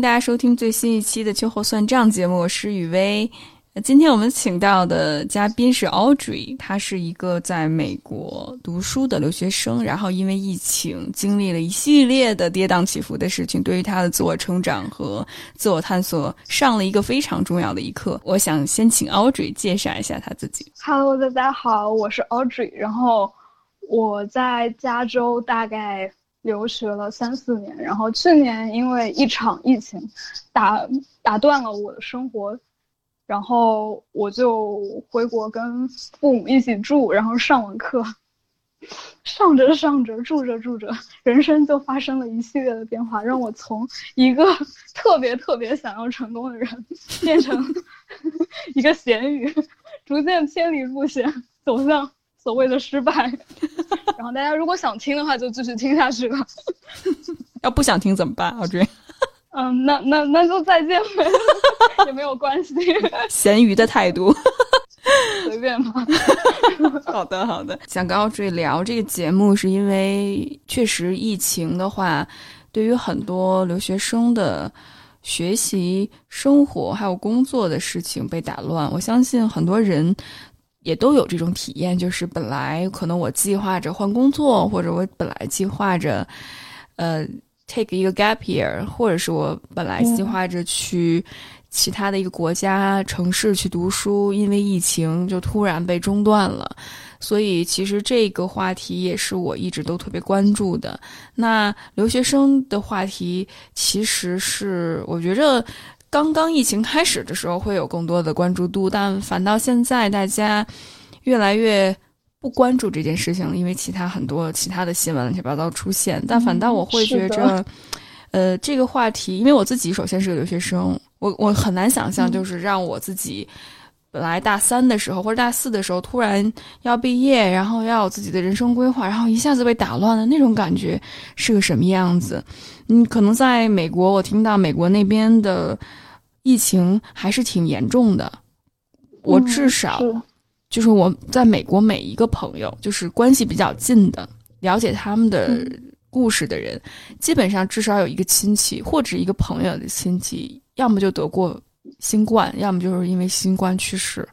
大家收听最新一期的《秋后算账》节目，我是雨薇。今天我们请到的嘉宾是 Audrey，他是一个在美国读书的留学生，然后因为疫情经历了一系列的跌宕起伏的事情，对于他的自我成长和自我探索上了一个非常重要的一课。我想先请 Audrey 介绍一下他自己。Hello，大家好，我是 Audrey，然后我在加州大概留学了三四年，然后去年因为一场疫情打打断了我的生活。然后我就回国跟父母一起住，然后上完课，上着上着，住着住着，人生就发生了一系列的变化，让我从一个特别特别想要成功的人，变成 一个咸鱼，逐渐偏离路线，走向所谓的失败。然后大家如果想听的话，就继续听下去吧。要不想听怎么办？阿追。嗯，那那那就再见呗，也没有关系。咸鱼的态度，随便吧。好的，好的。想跟奥坠聊这个节目，是因为确实疫情的话，对于很多留学生的学习、生活还有工作的事情被打乱。我相信很多人也都有这种体验，就是本来可能我计划着换工作，或者我本来计划着，呃。take 一个 gap year，或者是我本来计划着去其他的一个国家城市去读书，因为疫情就突然被中断了。所以其实这个话题也是我一直都特别关注的。那留学生的话题，其实是我觉着刚刚疫情开始的时候会有更多的关注度，但反倒现在大家越来越。不关注这件事情，因为其他很多其他的新闻乱七八糟出现，但反倒我会觉着，呃，这个话题，因为我自己首先是个留学生，我我很难想象，就是让我自己本来大三的时候或者大四的时候突然要毕业，然后要有自己的人生规划，然后一下子被打乱的那种感觉是个什么样子？嗯，可能在美国，我听到美国那边的疫情还是挺严重的，我至少。就是我在美国每一个朋友，就是关系比较近的、了解他们的故事的人，基本上至少有一个亲戚或者一个朋友的亲戚，要么就得过新冠，要么就是因为新冠去世。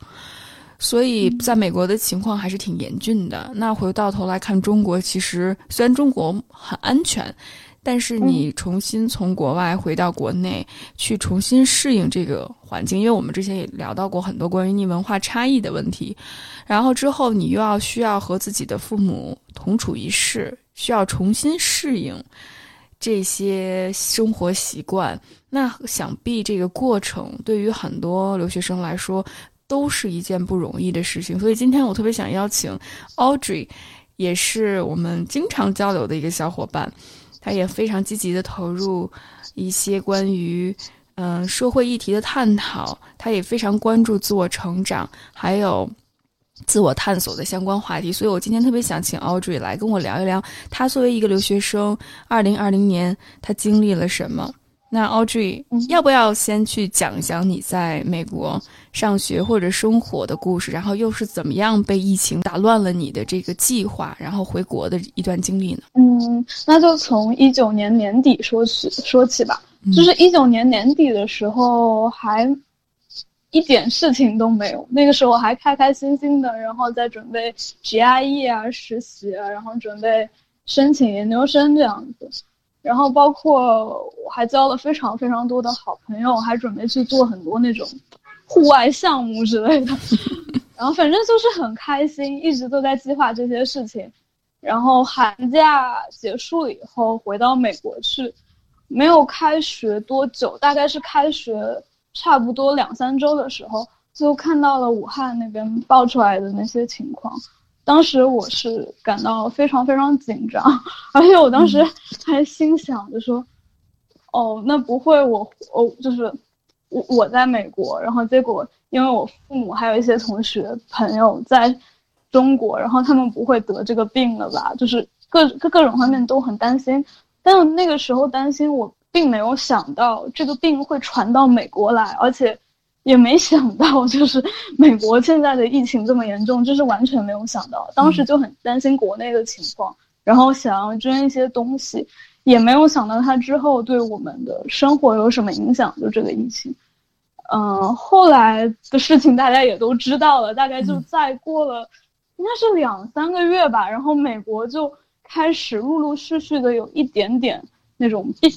所以，在美国的情况还是挺严峻的。那回到头来看中国，其实虽然中国很安全。但是你重新从国外回到国内去重新适应这个环境，因为我们之前也聊到过很多关于你文化差异的问题，然后之后你又要需要和自己的父母同处一室，需要重新适应这些生活习惯，那想必这个过程对于很多留学生来说都是一件不容易的事情。所以今天我特别想邀请 Audrey，也是我们经常交流的一个小伙伴。他也非常积极的投入一些关于嗯社会议题的探讨，他也非常关注自我成长还有自我探索的相关话题。所以我今天特别想请 Audrey 来跟我聊一聊，他作为一个留学生，二零二零年他经历了什么。那 Audrey 要不要先去讲一讲你在美国上学或者生活的故事，然后又是怎么样被疫情打乱了你的这个计划，然后回国的一段经历呢？嗯，那就从一九年年底说起说起吧。就是一九年年底的时候，还一点事情都没有，那个时候还开开心心的，然后在准备 GRE 啊实习啊，然后准备申请研究生这样子。然后包括我还交了非常非常多的好朋友，还准备去做很多那种户外项目之类的。然后反正就是很开心，一直都在计划这些事情。然后寒假结束了以后，回到美国去，没有开学多久，大概是开学差不多两三周的时候，就看到了武汉那边爆出来的那些情况。当时我是感到非常非常紧张，而且我当时还心想着说，哦，那不会我我就是我我在美国，然后结果因为我父母还有一些同学朋友在中国，然后他们不会得这个病了吧？就是各各各种方面都很担心，但那个时候担心我并没有想到这个病会传到美国来，而且。也没想到，就是美国现在的疫情这么严重，就是完全没有想到。当时就很担心国内的情况，然后想要捐一些东西，也没有想到它之后对我们的生活有什么影响。就这个疫情，嗯，后来的事情大家也都知道了，大概就再过了应该是两三个月吧，然后美国就开始陆陆续续的有一点点那种病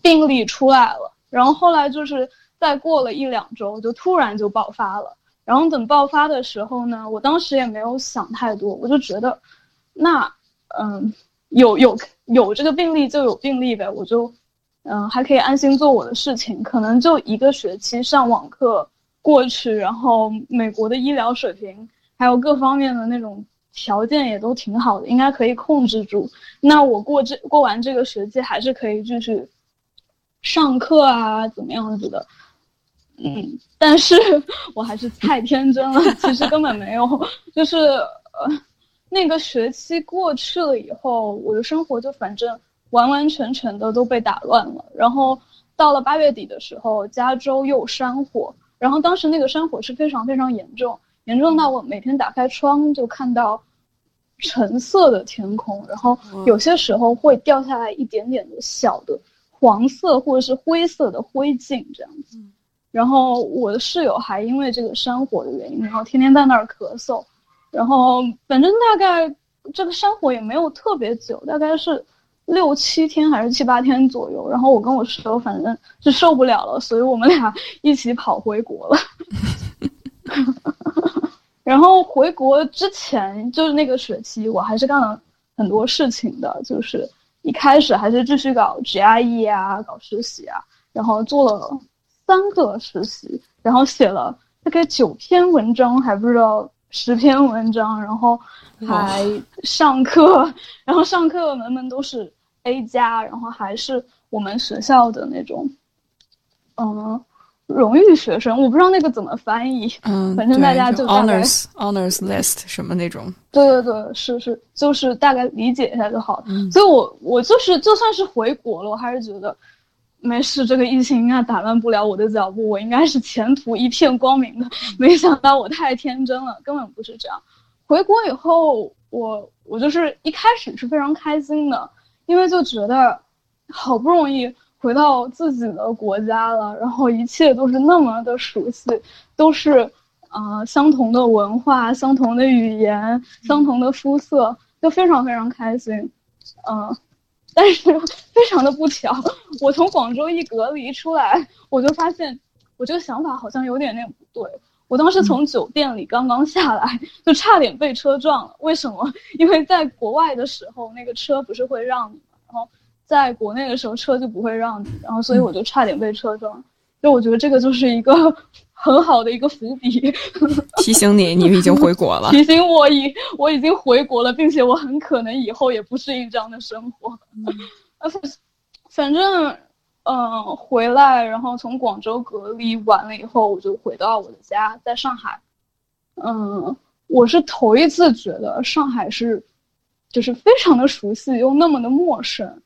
病例出来了，然后后来就是再过了一两周，就突然就爆发了。然后等爆发的时候呢，我当时也没有想太多，我就觉得，那，嗯，有有有这个病例就有病例呗，我就，嗯，还可以安心做我的事情。可能就一个学期上网课过去，然后美国的医疗水平还有各方面的那种条件也都挺好的，应该可以控制住。那我过这过完这个学期还是可以继续上课啊，怎么样子的。嗯，但是我还是太天真了，其实根本没有，就是呃，那个学期过去了以后，我的生活就反正完完全全的都被打乱了。然后到了八月底的时候，加州又山火，然后当时那个山火是非常非常严重，严重到我每天打开窗就看到橙色的天空，然后有些时候会掉下来一点点的小的黄色或者是灰色的灰烬这样子。然后我的室友还因为这个山火的原因，然后天天在那儿咳嗽，然后反正大概这个山火也没有特别久，大概是六七天还是七八天左右。然后我跟我室友反正是受不了了，所以我们俩一起跑回国了。然后回国之前就是那个学期，我还是干了很多事情的，就是一开始还是继续搞 GRE 啊，搞实习啊，然后做了。三个实习，然后写了大概九篇文章，还不知道十篇文章，然后还上课，然后上课门门都是 A 加，然后还是我们学校的那种，嗯，荣誉学生，我不知道那个怎么翻译，嗯，反正大家就 honors honors list 什么那种，对对对，是是，就是大概理解一下就好了。所以我我就是就算是回国了，我还是觉得。没事，这个疫情应该打乱不了我的脚步，我应该是前途一片光明的。没想到我太天真了，根本不是这样。回国以后，我我就是一开始是非常开心的，因为就觉得好不容易回到自己的国家了，然后一切都是那么的熟悉，都是啊相同的文化、相同的语言、相同的肤色，就非常非常开心，嗯。但是非常的不巧，我从广州一隔离出来，我就发现我这个想法好像有点点不对。我当时从酒店里刚刚下来，就差点被车撞了。为什么？因为在国外的时候，那个车不是会让你吗？然后在国内的时候，车就不会让你，然后所以我就差点被车撞。就我觉得这个就是一个。很好的一个伏笔，提醒你，你已经回国了。提醒我已我已经回国了，并且我很可能以后也不适应这样的生活。呃，反正，嗯，回来，然后从广州隔离完了以后，我就回到我的家，在上海。嗯，我是头一次觉得上海是，就是非常的熟悉又那么的陌生。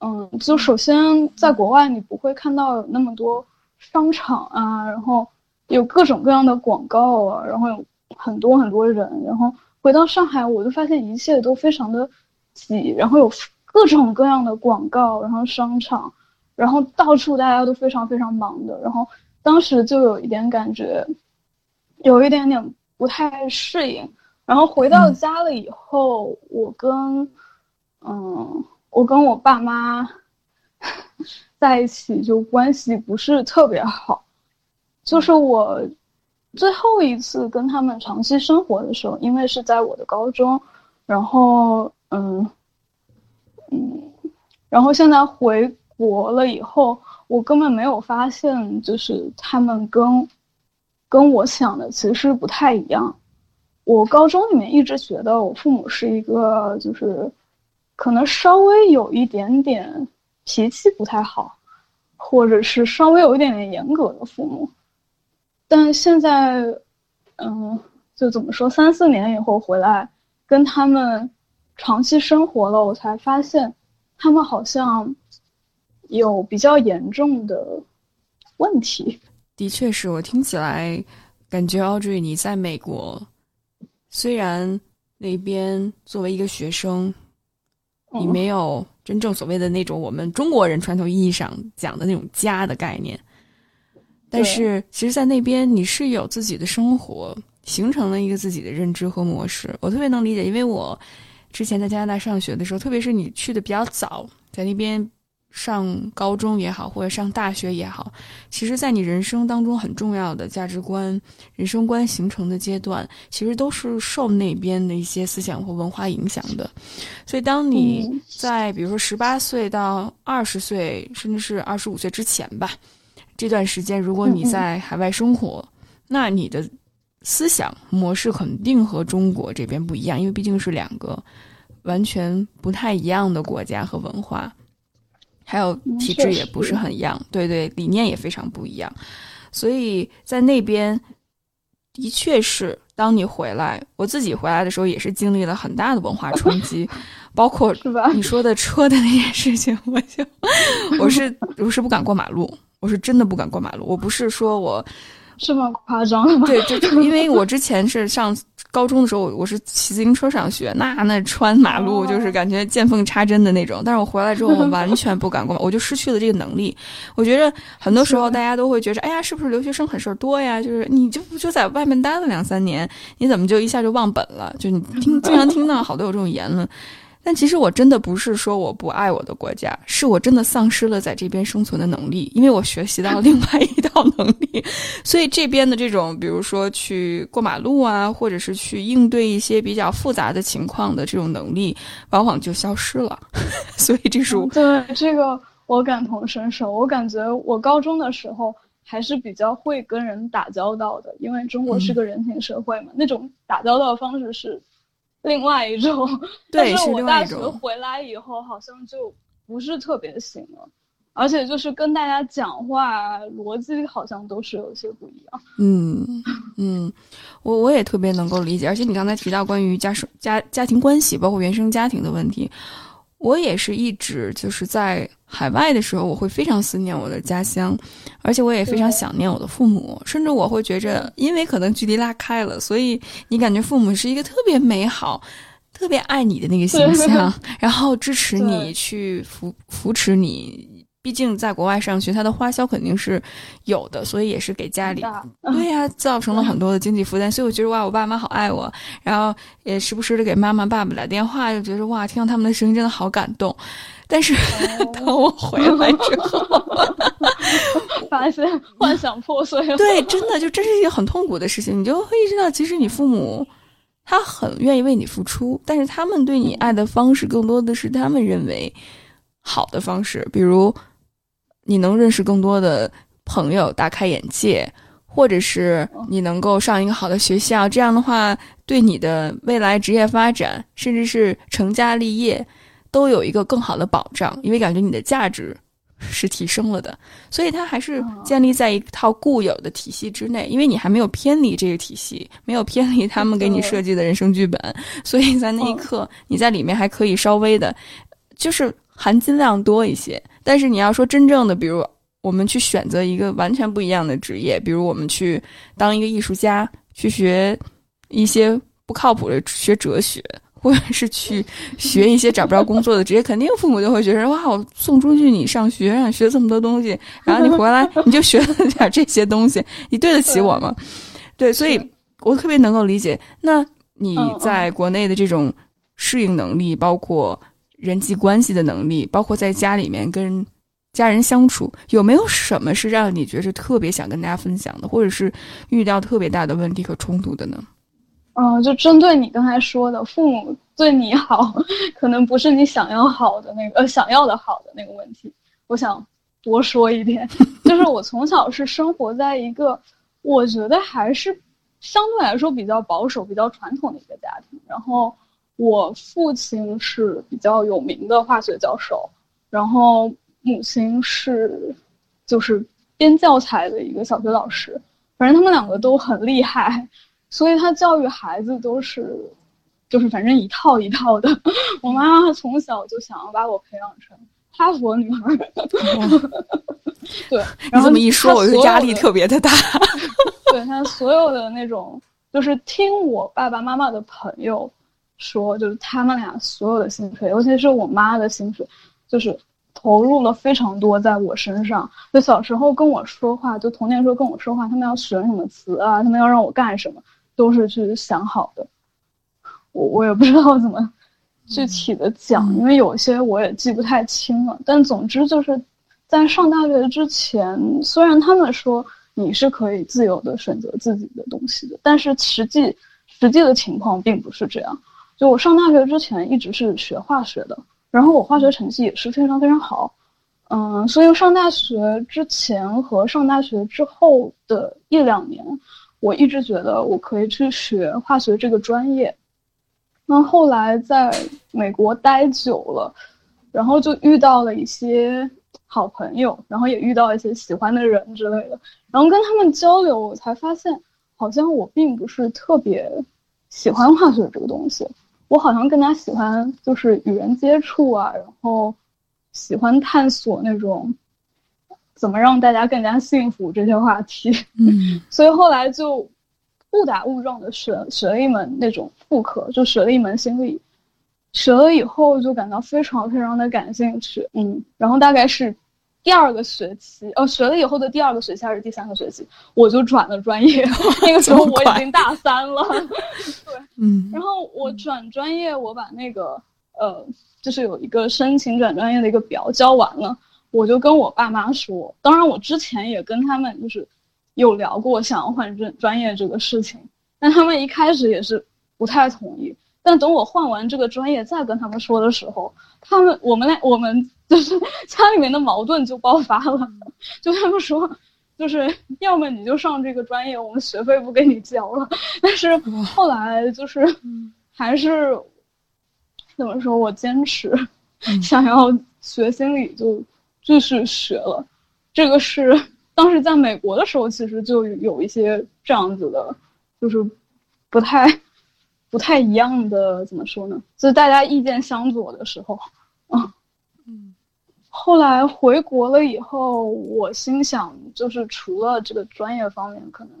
嗯，就首先在国外你不会看到有那么多商场啊，然后。有各种各样的广告啊，然后有很多很多人，然后回到上海，我就发现一切都非常的挤，然后有各种各样的广告，然后商场，然后到处大家都非常非常忙的，然后当时就有一点感觉，有一点点不太适应。然后回到家了以后，我跟嗯，我跟我爸妈 在一起就关系不是特别好。就是我最后一次跟他们长期生活的时候，因为是在我的高中，然后嗯嗯，然后现在回国了以后，我根本没有发现，就是他们跟跟我想的其实不太一样。我高中里面一直觉得我父母是一个，就是可能稍微有一点点脾气不太好，或者是稍微有一点点严格的父母。但现在，嗯，就怎么说，三四年以后回来跟他们长期生活了，我才发现，他们好像有比较严重的问题。的确是我听起来感觉，Audrey 你在美国，虽然那边作为一个学生，你没有真正所谓的那种我们中国人传统意义上讲的那种家的概念。但是，其实，在那边你是有自己的生活，形成了一个自己的认知和模式。我特别能理解，因为我之前在加拿大上学的时候，特别是你去的比较早，在那边上高中也好，或者上大学也好，其实，在你人生当中很重要的价值观、人生观形成的阶段，其实都是受那边的一些思想或文化影响的。所以，当你在比如说十八岁到二十岁，甚至是二十五岁之前吧。这段时间，如果你在海外生活，那你的思想模式肯定和中国这边不一样，因为毕竟是两个完全不太一样的国家和文化，还有体制也不是很一样，对对，理念也非常不一样。所以在那边，的确是当你回来，我自己回来的时候，也是经历了很大的文化冲击，包括你说的车的那件事情，我就 我是我是不敢过马路。我是真的不敢过马路。我不是说我这么夸张吗？对，就因为我之前是上高中的时候，我是骑自行车上学，那那穿马路就是感觉见缝插针的那种。但是我回来之后，我完 全不敢过，我就失去了这个能力。我觉得很多时候大家都会觉着，哎呀，是不是留学生很事儿多呀？就是你就就在外面待了两三年，你怎么就一下就忘本了？就你听经常听到好多有这种言论。但其实我真的不是说我不爱我的国家，是我真的丧失了在这边生存的能力，因为我学习到了 另外一套能力，所以这边的这种，比如说去过马路啊，或者是去应对一些比较复杂的情况的这种能力，往往就消失了。所以这是我对这个我感同身受。我感觉我高中的时候还是比较会跟人打交道的，因为中国是个人情社会嘛，那种打交道的方式是。另外一种，但是我大学回来以后好像就不是特别行了，而且就是跟大家讲话逻辑好像都是有些不一样。嗯嗯，我我也特别能够理解，而且你刚才提到关于家属家家庭关系，包括原生家庭的问题。我也是一直就是在海外的时候，我会非常思念我的家乡，而且我也非常想念我的父母，甚至我会觉着，因为可能距离拉开了，所以你感觉父母是一个特别美好、特别爱你的那个形象，然后支持你去扶扶持你。毕竟在国外上学，他的花销肯定是有的，所以也是给家里 对呀，造成了很多的经济负担。所以我觉得哇，我爸妈好爱我，然后也时不时的给妈妈、爸爸打电话，就觉得哇，听到他们的声音真的好感动。但是 当我回来之后，发现幻想破碎了。对，真的就这是一个很痛苦的事情。你就会意识到，其实你父母他很愿意为你付出，但是他们对你爱的方式更多的是他们认为好的方式，比如。你能认识更多的朋友，大开眼界，或者是你能够上一个好的学校，这样的话，对你的未来职业发展，甚至是成家立业，都有一个更好的保障，因为感觉你的价值是提升了的。所以，它还是建立在一套固有的体系之内，因为你还没有偏离这个体系，没有偏离他们给你设计的人生剧本，所以在那一刻，你在里面还可以稍微的，就是含金量多一些。但是你要说真正的，比如我们去选择一个完全不一样的职业，比如我们去当一个艺术家，去学一些不靠谱的学哲学，或者是去学一些找不着工作的职业，肯定父母就会觉得哇，我送出去你上学，让你学这么多东西，然后你回来你就学了点这些东西，你对得起我吗？对，所以我特别能够理解。那你在国内的这种适应能力，包括。人际关系的能力，包括在家里面跟家人相处，有没有什么是让你觉得特别想跟大家分享的，或者是遇到特别大的问题和冲突的呢？嗯，就针对你刚才说的，父母对你好，可能不是你想要好的那个呃想要的好的那个问题，我想多说一点，就是我从小是生活在一个我觉得还是相对来说比较保守、比较传统的一个家庭，然后。我父亲是比较有名的化学教授，然后母亲是，就是编教材的一个小学老师，反正他们两个都很厉害，所以他教育孩子都是，就是反正一套一套的。我妈妈从小就想要把我培养成哈佛女孩。对，你这么一说，我就压力特别的大。对他所有的那种，就是听我爸爸妈妈的朋友。说，就是他们俩所有的薪水，尤其是我妈的薪水，就是投入了非常多在我身上。就小时候跟我说话，就童年时候跟我说话，他们要选什么词啊，他们要让我干什么，都是去想好的。我我也不知道怎么具体的讲，因为有些我也记不太清了。但总之就是在上大学之前，虽然他们说你是可以自由的选择自己的东西的，但是实际实际的情况并不是这样。就我上大学之前一直是学化学的，然后我化学成绩也是非常非常好，嗯，所以上大学之前和上大学之后的一两年，我一直觉得我可以去学化学这个专业。那后来在美国待久了，然后就遇到了一些好朋友，然后也遇到一些喜欢的人之类的，然后跟他们交流，我才发现好像我并不是特别喜欢化学这个东西。我好像更加喜欢就是与人接触啊，然后喜欢探索那种怎么让大家更加幸福这些话题。嗯，所以后来就误打误撞的学学了一门那种副科，就学了一门心理。学了以后就感到非常非常的感兴趣，嗯，然后大概是第二个学期，呃，学了以后的第二个学期还是第三个学期，我就转了专业。那个时候我已经大三了。对嗯，然后我转专业，我把那个呃，就是有一个申请转专业的一个表交完了，我就跟我爸妈说。当然，我之前也跟他们就是有聊过想要换专专业这个事情，但他们一开始也是不太同意。但等我换完这个专业再跟他们说的时候，他们我们俩我们就是 家里面的矛盾就爆发了，就他们说。就是要么你就上这个专业，我们学费不给你交了。但是后来就是还是怎么说，我坚持 想要学心理，就继续学了。这个是当时在美国的时候，其实就有一些这样子的，就是不太不太一样的，怎么说呢？就是大家意见相左的时候，啊。后来回国了以后，我心想，就是除了这个专业方面可能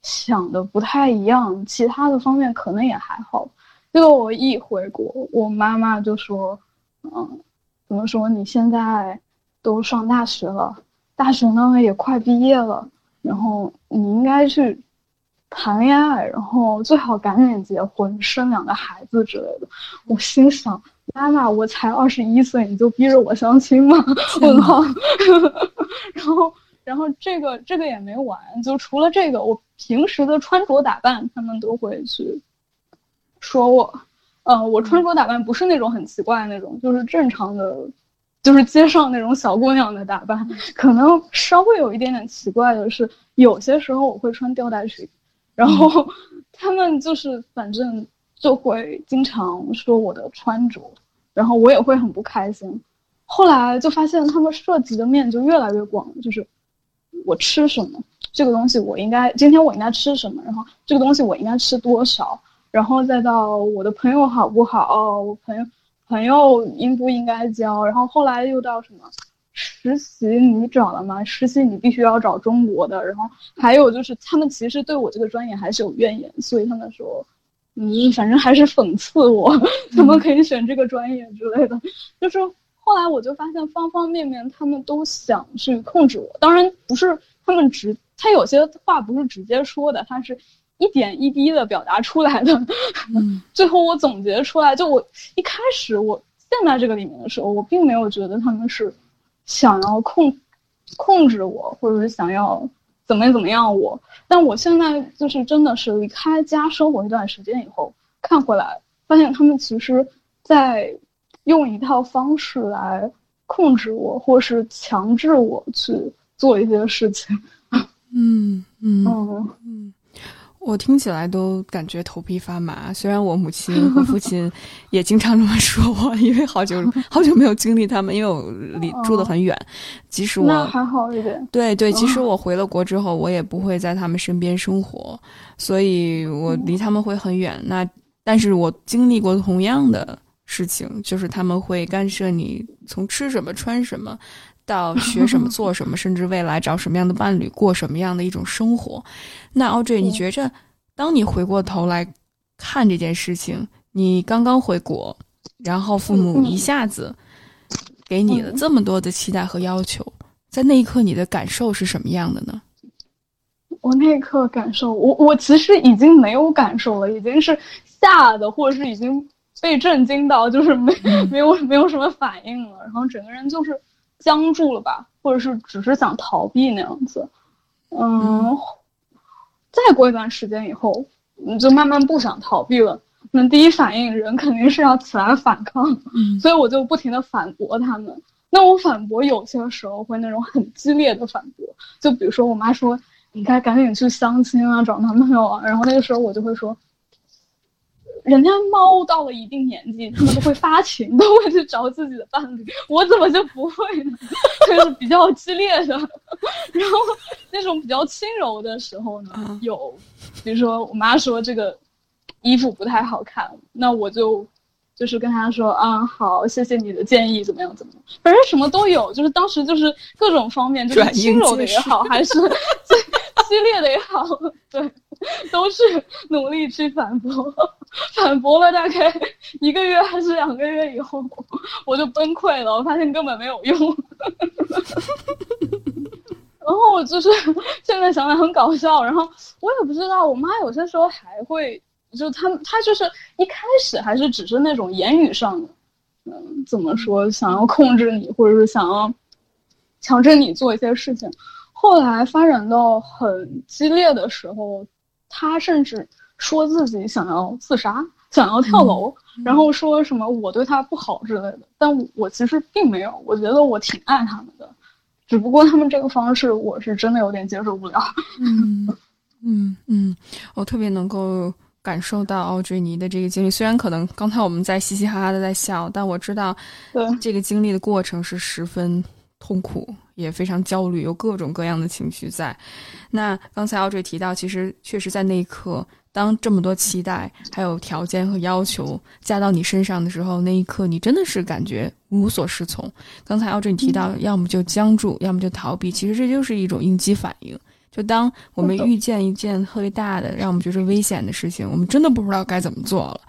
想的不太一样，其他的方面可能也还好。结果我一回国，我妈妈就说：“嗯，怎么说？你现在都上大学了，大学呢也快毕业了，然后你应该去谈恋爱，然后最好赶紧结婚，生两个孩子之类的。”我心想。妈妈，我才二十一岁，你就逼着我相亲吗？问号。然后，然后这个这个也没完，就除了这个，我平时的穿着打扮，他们都会去说我。呃，我穿着打扮不是那种很奇怪的那种，就是正常的，就是街上那种小姑娘的打扮。可能稍微有一点点奇怪的是，有些时候我会穿吊带裙，然后 他们就是反正。就会经常说我的穿着，然后我也会很不开心。后来就发现他们涉及的面就越来越广，就是我吃什么这个东西，我应该今天我应该吃什么，然后这个东西我应该吃多少，然后再到我的朋友好不好，我朋友朋友应不应该交，然后后来又到什么实习你找了吗？实习你必须要找中国的，然后还有就是他们其实对我这个专业还是有怨言，所以他们说。嗯，反正还是讽刺我，怎么可以选这个专业之类的。就是后来我就发现，方方面面他们都想去控制我。当然不是他们直，他有些话不是直接说的，他是一点一滴的表达出来的。最后我总结出来，就我一开始我陷在这个里面的时候，我并没有觉得他们是想要控控制我，或者是想要。怎么怎么样？我，但我现在就是真的是离开家生活一段时间以后，看回来发现他们其实，在用一套方式来控制我，或是强制我去做一些事情。嗯 嗯嗯。我听起来都感觉头皮发麻。虽然我母亲和父亲 也经常这么说我，因为好久 好久没有经历他们，因为我离住的很远。即使我那还好一点。对对，即使我回了国之后，我也不会在他们身边生活，所以我离他们会很远。那但是我经历过同样的事情，就是他们会干涉你从吃什么、穿什么。到学什么 做什么，甚至未来找什么样的伴侣，过什么样的一种生活。那 Audrey，你觉着，当你回过头来看这件事情，你刚刚回国，然后父母一下子给你了这么多的期待和要求，在那一刻你的感受是什么样的呢？我那一刻感受，我我其实已经没有感受了，已经是吓的，或者是已经被震惊到，就是没没有没有什么反应了，然后整个人就是僵住了吧，或者是只是想逃避那样子。嗯，再过一段时间以后，你就慢慢不想逃避了。那第一反应，人肯定是要起来反抗，所以我就不停的反驳他们。那我反驳有些时候会那种很激烈的反驳，就比如说我妈说。你该赶紧去相亲啊，找男朋友啊。然后那个时候我就会说，人家猫到了一定年纪，他们都会发情，都会去找自己的伴侣，我怎么就不会呢？就是比较激烈的。然后那种比较轻柔的时候呢，有，比如说我妈说这个衣服不太好看，那我就。就是跟他说啊，好，谢谢你的建议，怎么样，怎么样，反正什么都有。就是当时就是各种方面，就是轻柔的也好，还是 激烈的也好，对，都是努力去反驳。反驳了大概一个月还是两个月以后，我就崩溃了，我发现根本没有用。然后我就是现在想想很搞笑，然后我也不知道，我妈有些时候还会。就他，他就是一开始还是只是那种言语上的，嗯，怎么说，想要控制你，或者是想要强制你做一些事情。后来发展到很激烈的时候，他甚至说自己想要自杀，想要跳楼，然后说什么我对他不好之类的。但我其实并没有，我觉得我挺爱他们的，只不过他们这个方式，我是真的有点接受不了。嗯嗯嗯，我特别能够。感受到奥追尼的这个经历，虽然可能刚才我们在嘻嘻哈哈的在笑，但我知道，这个经历的过程是十分痛苦，也非常焦虑，有各种各样的情绪在。那刚才奥追提到，其实确实在那一刻，当这么多期待、还有条件和要求加到你身上的时候，那一刻你真的是感觉无所适从。刚才奥追你提到，要么就僵住，要么就逃避，其实这就是一种应激反应。就当我们遇见一件特别大的、让我们觉得危险的事情，我们真的不知道该怎么做了。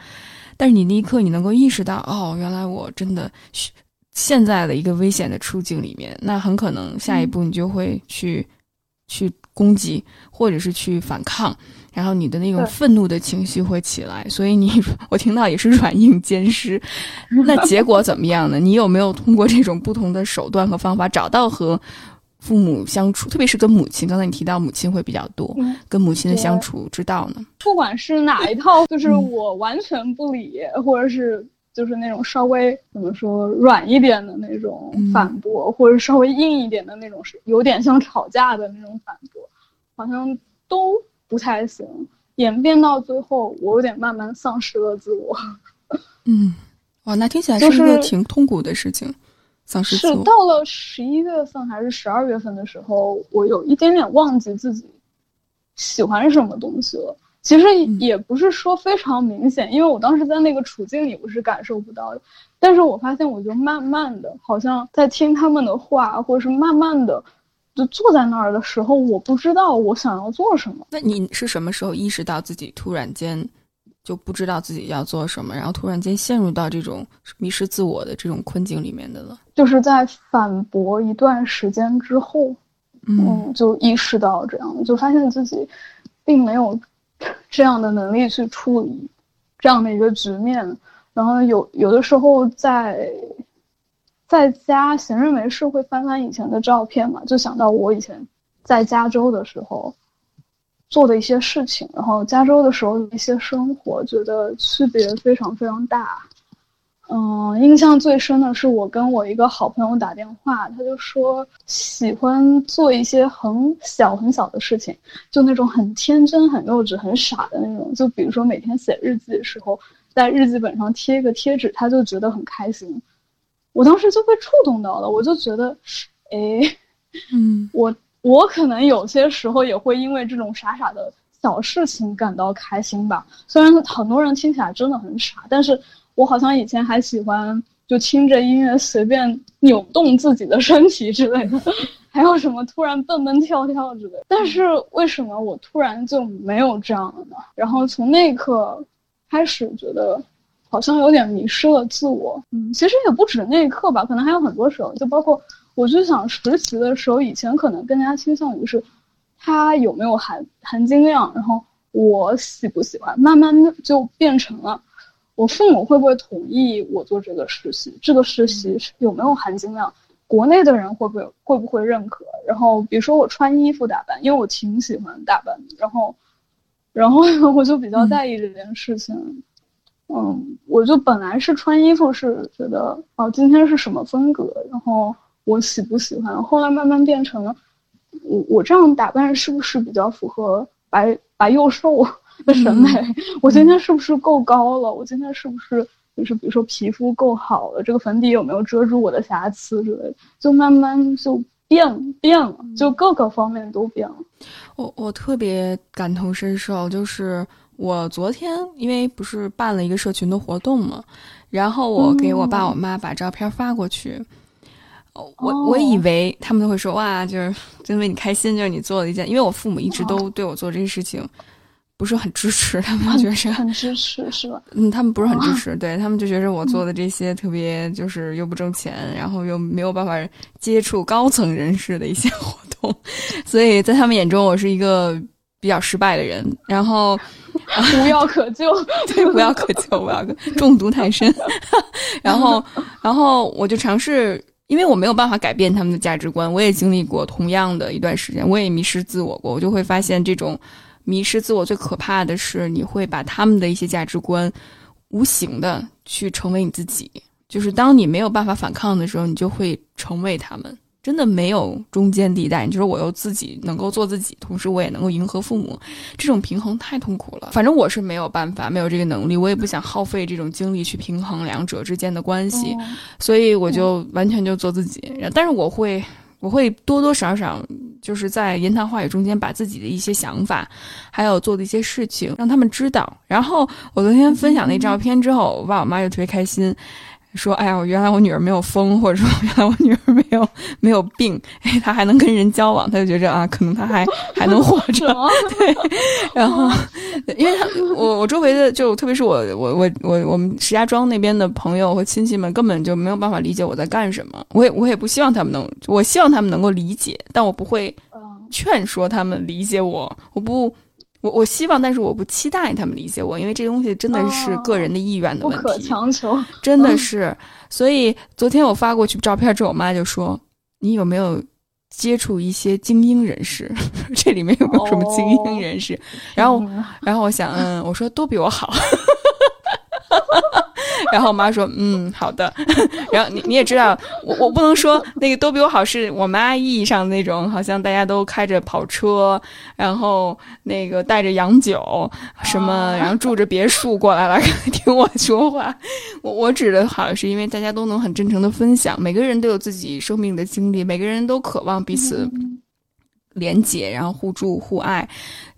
但是你那一刻，你能够意识到，哦，原来我真的现在的一个危险的处境里面，那很可能下一步你就会去去攻击，或者是去反抗，然后你的那种愤怒的情绪会起来。所以你，我听到也是软硬兼施。那结果怎么样呢？你有没有通过这种不同的手段和方法找到和？父母相处，特别是跟母亲，刚才你提到母亲会比较多，跟母亲的相处之道呢？不管是哪一套，就是我完全不理，或者是就是那种稍微怎么说软一点的那种反驳，或者稍微硬一点的那种，是有点像吵架的那种反驳，好像都不太行。演变到最后，我有点慢慢丧失了自我。嗯，哇，那听起来是一个挺痛苦的事情。是到了十一月份还是十二月份的时候，我有一点点忘记自己喜欢什么东西了。其实也不是说非常明显，因为我当时在那个处境里我是感受不到的。但是我发现，我就慢慢的，好像在听他们的话，或者是慢慢的就坐在那儿的时候，我不知道我想要做什么。那你是什么时候意识到自己突然间？就不知道自己要做什么，然后突然间陷入到这种迷失自我的这种困境里面的了。就是在反驳一段时间之后，嗯，就意识到这样，就发现自己并没有 这样的能力去处理这样的一个局面。然后有有的时候在在家闲着没事会翻翻以前的照片嘛，就想到我以前在加州的时候。做的一些事情，然后加州的时候一些生活，觉得区别非常非常大。嗯，印象最深的是我跟我一个好朋友打电话，他就说喜欢做一些很小很小的事情，就那种很天真、很幼稚、很傻的那种。就比如说每天写日记的时候，在日记本上贴一个贴纸，他就觉得很开心。我当时就被触动到了，我就觉得，哎，嗯，我。我可能有些时候也会因为这种傻傻的小事情感到开心吧。虽然很多人听起来真的很傻，但是我好像以前还喜欢就听着音乐随便扭动自己的身体之类的，还有什么突然蹦蹦跳跳之类。但是为什么我突然就没有这样了呢？然后从那一刻开始觉得好像有点迷失了自我。嗯，其实也不止那一刻吧，可能还有很多时候，就包括我就想实习的时候，以前可能更加倾向于是，它有没有含含金量，然后我喜不喜欢，慢慢的就变成了，我父母会不会同意我做这个实习，这个实习有没有含金量，国内的人会不会会不会认可，然后比如说我穿衣服打扮，因为我挺喜欢打扮的，然后。然后 我就比较在意这件事情，嗯，我就本来是穿衣服是觉得哦，今天是什么风格，然后我喜不喜欢，后来慢慢变成了我我这样打扮是不是比较符合白白幼瘦的审美？我今天是不是够高了？我今天是不是就是比如说皮肤够好了？这个粉底有没有遮住我的瑕疵之类的？就慢慢就。变变了，就各个方面都变了。我我特别感同身受，就是我昨天因为不是办了一个社群的活动嘛，然后我给我爸我妈把照片发过去，我我以为他们都会说哇，就是真为你开心，就是你做了一件，因为我父母一直都对我做这些事情。不是很支持，他们觉得很支持是吧？嗯，他们不是很支持，对他们就觉得我做的这些特别就是又不挣钱，然后又没有办法接触高层人士的一些活动，所以在他们眼中我是一个比较失败的人，然后 无药可救，对，无药可救，无药可中毒太深，然后，然后我就尝试，因为我没有办法改变他们的价值观，我也经历过同样的一段时间，我也迷失自我过，我就会发现这种。迷失自我最可怕的是，你会把他们的一些价值观无形的去成为你自己。就是当你没有办法反抗的时候，你就会成为他们。真的没有中间地带。你就是我又自己能够做自己，同时我也能够迎合父母，这种平衡太痛苦了。反正我是没有办法，没有这个能力，我也不想耗费这种精力去平衡两者之间的关系，所以我就完全就做自己。但是我会。我会多多少少就是在言谈话语中间把自己的一些想法，还有做的一些事情让他们知道。然后我昨天分享那照片之后，我爸我妈就特别开心。说，哎呀，我原来我女儿没有疯，或者说原来我女儿没有没有病，哎，她还能跟人交往，她就觉着啊，可能她还还能活着。对，然后，因为她我我周围的就特别是我我我我我们石家庄那边的朋友和亲戚们根本就没有办法理解我在干什么，我也我也不希望他们能，我希望他们能够理解，但我不会劝说他们理解我，我不。我我希望，但是我不期待他们理解我，因为这东西真的是个人的意愿的问题，不可强求，真的是。所以昨天我发过去照片之后，我妈就说：“你有没有接触一些精英人士？这里面有没有什么精英人士？”然后，然后我想，嗯，我说都比我好。然后我妈说：“嗯，好的。”然后你你也知道，我我不能说那个都比我好，是我妈意义上的那种，好像大家都开着跑车，然后那个带着洋酒什么，然后住着别墅过来了听我说话。我我指的好是因为大家都能很真诚的分享，每个人都有自己生命的经历，每个人都渴望彼此连结，然后互助互爱。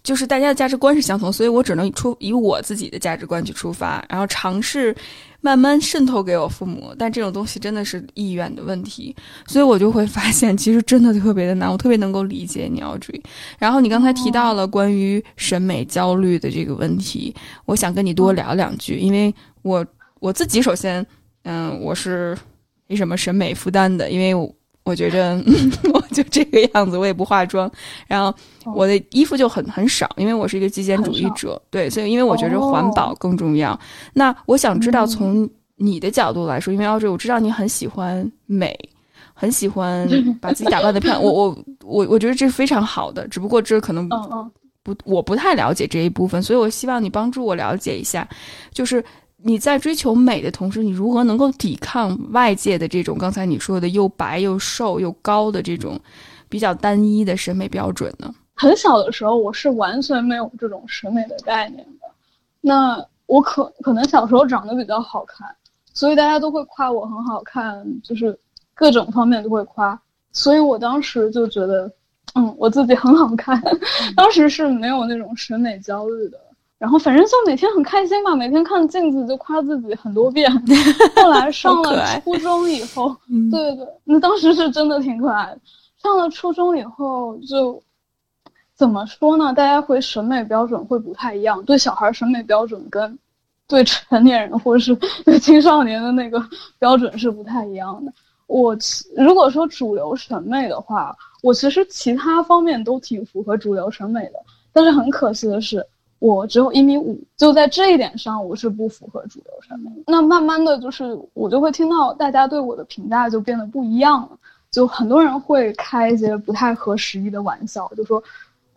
就是大家的价值观是相同，所以我只能出以我自己的价值观去出发，然后尝试慢慢渗透给我父母。但这种东西真的是意愿的问题，所以我就会发现，其实真的特别的难。我特别能够理解你要追。然后你刚才提到了关于审美焦虑的这个问题，我想跟你多聊两句，因为我我自己首先，嗯，我是没什么审美负担的，因为我。我觉着 我就这个样子，我也不化妆，然后我的衣服就很很少，因为我是一个极简主义者，对，所以因为我觉着环保更重要。那我想知道从你的角度来说，因为 Audrey，我知道你很喜欢美，很喜欢 把自己打扮的漂亮，我我我我觉得这是非常好的，只不过这可能不我不太了解这一部分，所以我希望你帮助我了解一下，就是。你在追求美的同时，你如何能够抵抗外界的这种刚才你说的又白又瘦又高的这种比较单一的审美标准呢？很小的时候，我是完全没有这种审美的概念的。那我可可能小时候长得比较好看，所以大家都会夸我很好看，就是各种方面都会夸。所以我当时就觉得，嗯，我自己很好看。当时是没有那种审美焦虑的。然后反正就每天很开心嘛，每天看镜子就夸自己很多遍。后来 上了初中以后，对对对，那当时是真的挺可爱的。上了初中以后就怎么说呢？大家会审美标准会不太一样，对小孩审美标准跟对成年人或者是对青少年的那个 标准是不太一样的。我如果说主流审美的话，我其实其他方面都挺符合主流审美的，但是很可惜的是。我只有一米五，就在这一点上，我是不符合主流审美。那慢慢的就是，我就会听到大家对我的评价就变得不一样了。就很多人会开一些不太合时宜的玩笑，就说：“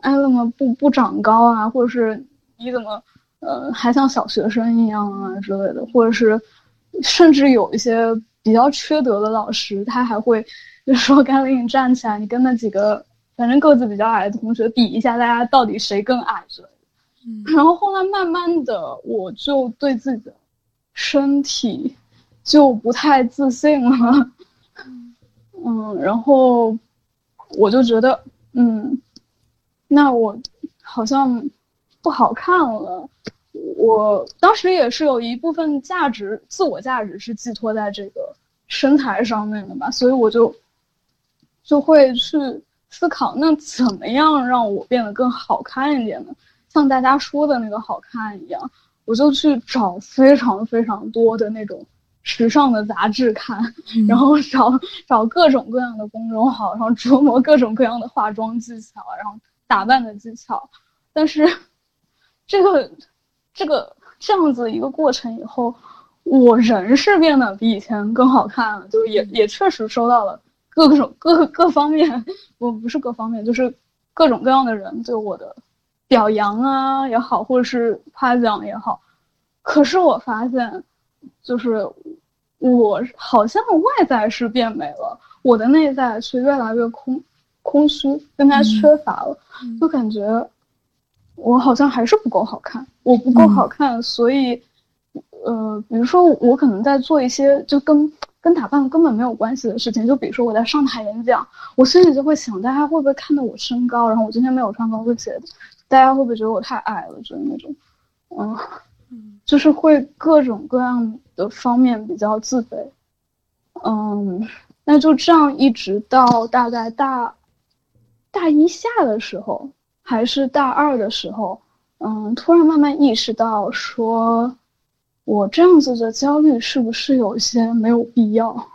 哎，怎么不不长高啊？或者是你怎么，呃，还像小学生一样啊之类的？或者是，甚至有一些比较缺德的老师，他还会就说：‘甘霖，你站起来，你跟那几个反正个子比较矮的同学比一下，大家到底谁更矮？’之类。”然后后来慢慢的，我就对自己的身体就不太自信了。嗯，然后我就觉得，嗯，那我好像不好看了。我当时也是有一部分价值，自我价值是寄托在这个身材上面的吧，所以我就就会去思考，那怎么样让我变得更好看一点呢？像大家说的那个好看一样，我就去找非常非常多的那种时尚的杂志看，然后找找各种各样的公众号，然后琢磨各种各样的化妆技巧，然后打扮的技巧。但是，这个这个这样子一个过程以后，我人是变得比以前更好看了，就也也确实收到了各种各各方面，我不是各方面，就是各种各样的人对我的。表扬啊也好，或者是夸奖也好，可是我发现，就是我好像外在是变美了，我的内在是越来越空空虚，更加缺乏了，就感觉我好像还是不够好看，我不够好看，所以，呃，比如说我可能在做一些就跟跟打扮根本没有关系的事情，就比如说我在上台演讲，我心里就会想，大家会不会看到我身高，然后我今天没有穿高跟鞋。大家会不会觉得我太矮了？就是那种，嗯，就是会各种各样的方面比较自卑，嗯，那就这样一直到大概大大一下的时候，还是大二的时候，嗯，突然慢慢意识到，说我这样子的焦虑是不是有些没有必要？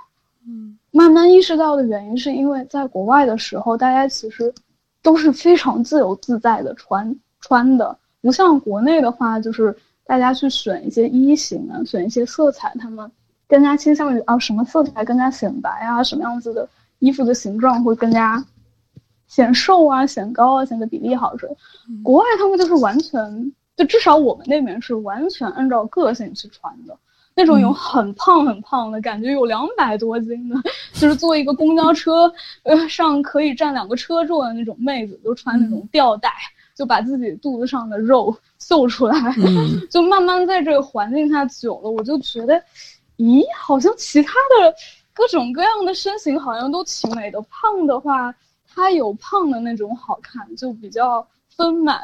嗯，慢慢意识到的原因是因为在国外的时候，大家其实。都是非常自由自在的穿穿的，不像国内的话，就是大家去选一些衣型啊，选一些色彩，他们更加倾向于啊什么色彩更加显白啊，什么样子的衣服的形状会更加显瘦啊、显高啊、显得比例好是。国外他们就是完全，就至少我们那边是完全按照个性去穿的。那种有很胖很胖的感觉，有两百多斤的，就是坐一个公交车，呃，上可以占两个车座的那种妹子，都穿那种吊带，就把自己肚子上的肉 秀出来。就慢慢在这个环境下久了，我就觉得，咦，好像其他的各种各样的身形好像都挺美的。胖的话，它有胖的那种好看，就比较丰满；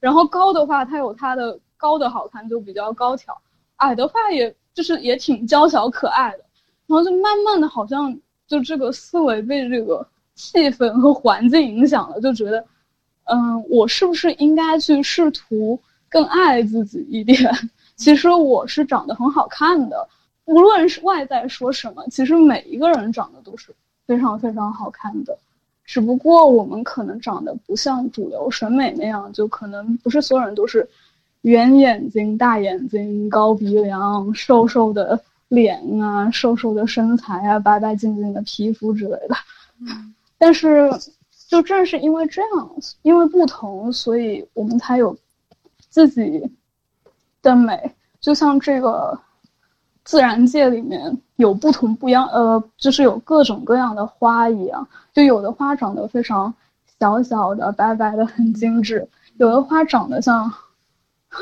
然后高的话，它有它的高的好看，就比较高挑。矮的话也。就是也挺娇小可爱的，然后就慢慢的，好像就这个思维被这个气氛和环境影响了，就觉得，嗯，我是不是应该去试图更爱自己一点？其实我是长得很好看的，无论是外在说什么，其实每一个人长得都是非常非常好看的，只不过我们可能长得不像主流审美那样，就可能不是所有人都是。圆眼睛、大眼睛、高鼻梁、瘦瘦的脸啊，瘦瘦的身材啊，白白净净的皮肤之类的。但是，就正是因为这样，因为不同，所以我们才有自己的美。就像这个自然界里面有不同不一样，呃，就是有各种各样的花一样。就有的花长得非常小小的、白白的，很精致；有的花长得像。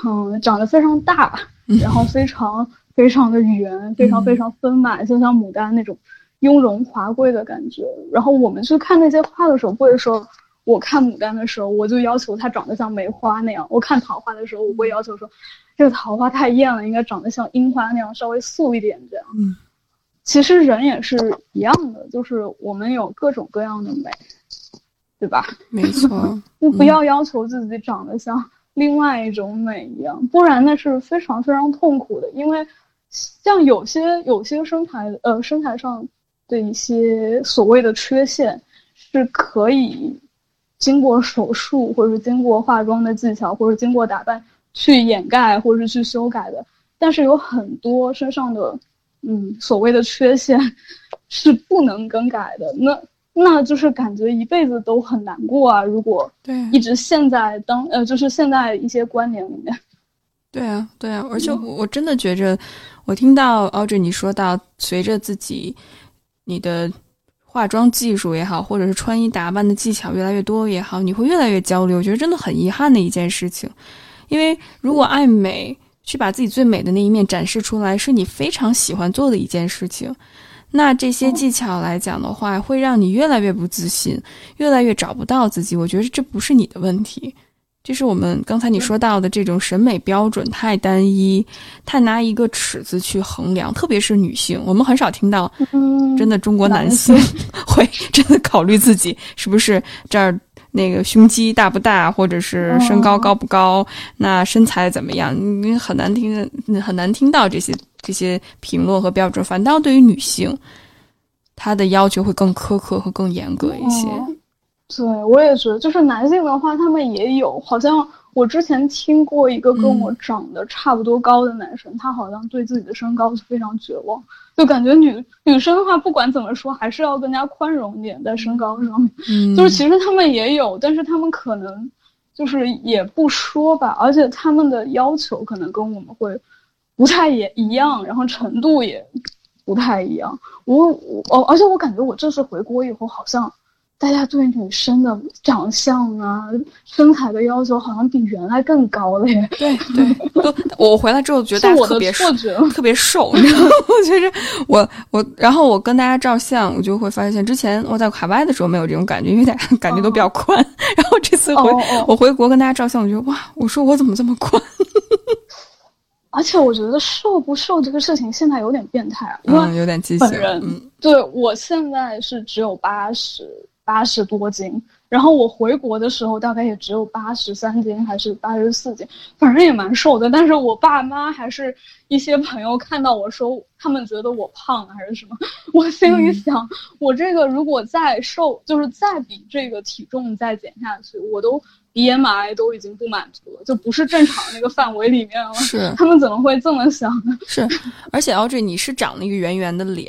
嗯，长得非常大，然后非常非常的圆，非常非常丰满，就像牡丹那种雍容华贵的感觉。然后我们去看那些花的时候，不会说，我看牡丹的时候，我就要求它长得像梅花那样；我看桃花的时候，我会要求说，这个桃花太艳了，应该长得像樱花那样稍微素一点这样。嗯，其实人也是一样的，就是我们有各种各样的美，对吧？没错，不不要要求自己长得像。另外一种美一样，不然那是非常非常痛苦的。因为像有些有些身材呃身材上的一些所谓的缺陷是可以经过手术或者是经过化妆的技巧或者经过打扮去掩盖或者是去修改的，但是有很多身上的嗯所谓的缺陷 是不能更改的。那那就是感觉一辈子都很难过啊！如果对一直陷在当呃，就是陷在一些观念里面。对啊，对啊，而且我真的觉着，我听到奥 y 你说到，随着自己你的化妆技术也好，或者是穿衣打扮的技巧越来越多也好，你会越来越焦虑。我觉得真的很遗憾的一件事情，因为如果爱美，去把自己最美的那一面展示出来，是你非常喜欢做的一件事情。那这些技巧来讲的话，会让你越来越不自信，越来越找不到自己。我觉得这不是你的问题，这是我们刚才你说到的这种审美标准太单一，太拿一个尺子去衡量。特别是女性，我们很少听到，真的中国男性 会真的考虑自己是不是这儿那个胸肌大不大，或者是身高高不高，那身材怎么样？你很难听，很难听到这些。这些评论和标准，反倒对于女性，她的要求会更苛刻和更严格一些。对，我也觉得，就是男性的话，他们也有。好像我之前听过一个跟我长得差不多高的男生，他好像对自己的身高是非常绝望，就感觉女女生的话，不管怎么说，还是要更加宽容一点在身高上面。嗯，就是其实他们也有，但是他们可能就是也不说吧，而且他们的要求可能跟我们会。不太也一样，然后程度也不太一样。我我哦，而且我感觉我这次回国以后，好像大家对女生的长相啊、身材的要求好像比原来更高了耶。对对，都我回来之后觉得大家特别瘦，特别瘦。我觉得我我，然后我跟大家照相，我就会发现，之前我在海外的时候没有这种感觉，因为大家感觉都比较宽。然后这次回我回国跟大家照相，我觉得哇，我说我怎么这么宽？而且我觉得瘦不瘦这个事情现在有点变态啊，因为有点畸形。本人对我现在是只有八十八十多斤，然后我回国的时候大概也只有八十三斤还是八十四斤，反正也蛮瘦的。但是我爸妈还是一些朋友看到我说，他们觉得我胖还是什么，我心里想，我这个如果再瘦，就是再比这个体重再减下去，我都。BMI 都已经不满足了，就不是正常那个范围里面了。是他们怎么会这么想呢？是，而且 Audrey，你是长了一个圆圆的脸，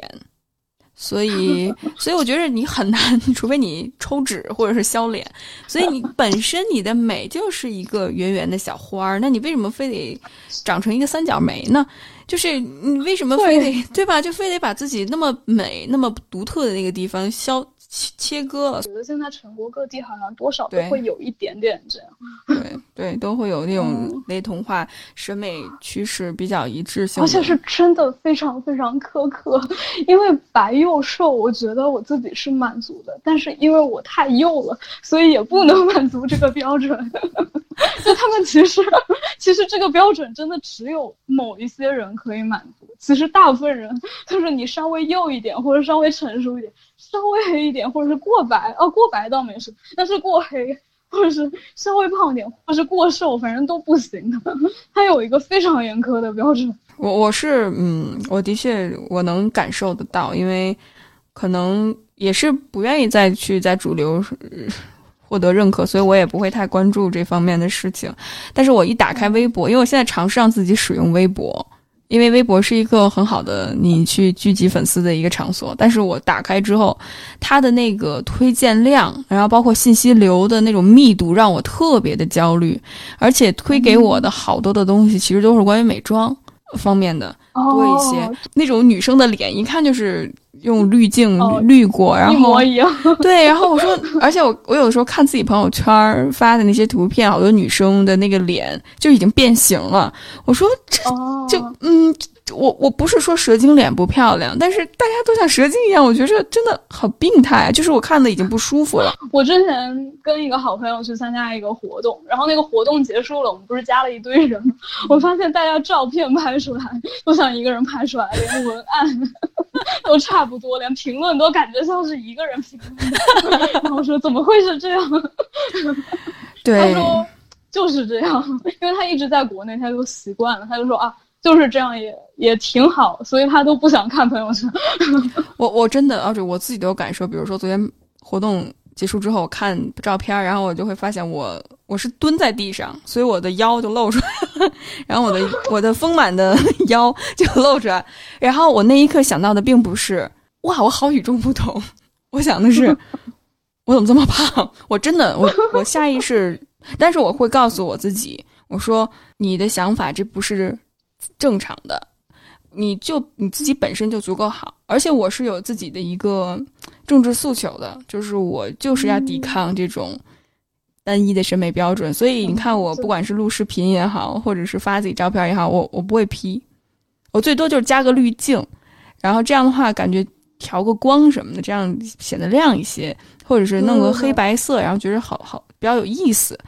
所以，所以我觉得你很难，除非你抽脂或者是削脸。所以你 本身你的美就是一个圆圆的小花儿，那你为什么非得长成一个三角眉呢？就是你为什么非得对吧？就非得把自己那么美、那么独特的那个地方削？切切割了，我觉得现在全国各地好像多少都会有一点点这样，对对，都会有那种雷同化审美趋势比较一致性，而且是真的非常非常苛刻。因为白又瘦，我觉得我自己是满足的，但是因为我太幼了，所以也不能满足这个标准。就他们其实其实这个标准真的只有某一些人可以满足，其实大部分人就是你稍微幼一点或者稍微成熟一点。稍微黑一点，或者是过白哦，过白倒没事，但是过黑，或者是稍微胖点，或者是过瘦，反正都不行的。它有一个非常严苛的标准。我我是嗯，我的确我能感受得到，因为可能也是不愿意再去在主流 获得认可，所以我也不会太关注这方面的事情。但是我一打开微博，因为我现在尝试让自己使用微博。因为微博是一个很好的你去聚集粉丝的一个场所，但是我打开之后，它的那个推荐量，然后包括信息流的那种密度，让我特别的焦虑，而且推给我的好多的东西，其实都是关于美妆方面的多一些，那种女生的脸，一看就是。用滤镜滤过，然后一模一样。对，然后我说，而且我我有的时候看自己朋友圈发的那些图片，好多女生的那个脸就已经变形了。我说这就嗯。我我不是说蛇精脸不漂亮，但是大家都像蛇精一样，我觉得真的好病态，就是我看的已经不舒服了。我之前跟一个好朋友去参加一个活动，然后那个活动结束了，我们不是加了一堆人吗？我发现大家照片拍出来都像一个人拍出来，连文案 都差不多，连评论都感觉像是一个人评论。然后我说怎么会是这样？对。他说。就是这样，因为他一直在国内，他就习惯了，他就说啊，就是这样也也挺好，所以他都不想看朋友圈。我我真的而且我自己都有感受，比如说昨天活动结束之后，我看照片，然后我就会发现我我是蹲在地上，所以我的腰就露出来了，然后我的我的丰满的 腰就露出来，然后我那一刻想到的并不是哇，我好与众不同，我想的是。我怎么这么胖？我真的，我我下意识，但是我会告诉我自己，我说你的想法这不是正常的，你就你自己本身就足够好，而且我是有自己的一个政治诉求的，就是我就是要抵抗这种单一的审美标准，所以你看我不管是录视频也好，或者是发自己照片也好，我我不会 P，我最多就是加个滤镜，然后这样的话感觉。调个光什么的，这样显得亮一些，或者是弄个黑白色，然后觉得好好比较有意思。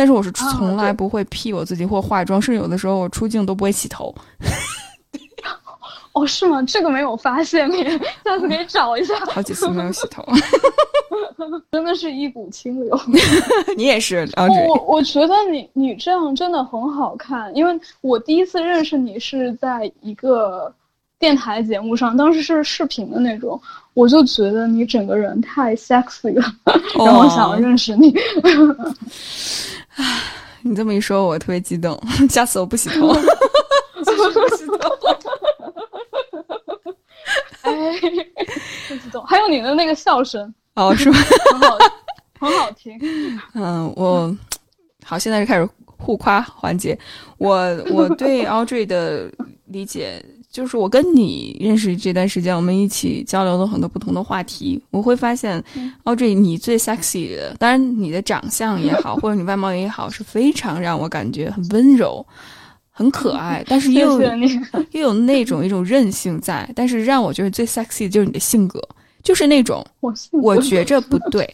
但是我是从来不会 P 我自己或化妆，甚至有的时候我出镜都不会洗头。哦，是吗？这个没有发现，你下次可以找一下。好几次没有洗头，真的是一股清流。你也是，我我觉得你你这样真的很好看，因为我第一次认识你是在一个。电台节目上，当时是视频的那种，我就觉得你整个人太 sexy 了，让我想认识你。唉，你这么一说，我特别激动，下次我不洗头。不洗头。哎，不激动。还有你的那个笑声，哦，是吗？很好，很好听。嗯，我好，现在就开始互夸环节。我我对 Audrey 的理解。就是我跟你认识这段时间，我们一起交流了很多不同的话题。我会发现，Audrey，你最 sexy 的，当然你的长相也好，或者你外貌也好，是非常让我感觉很温柔、很可爱，但是又 又有那种一种韧性在。但是让我觉得最 sexy 的就是你的性格，就是那种我觉着不对，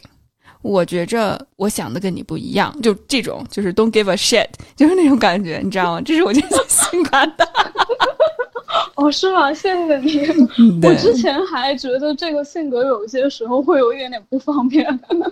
我觉着我想的跟你不一样，就这种就是 don't give a shit，就是那种感觉，你知道吗？这是我最性感的。哦，是吗？谢谢你。我之前还觉得这个性格有些时候会有一点点不方便。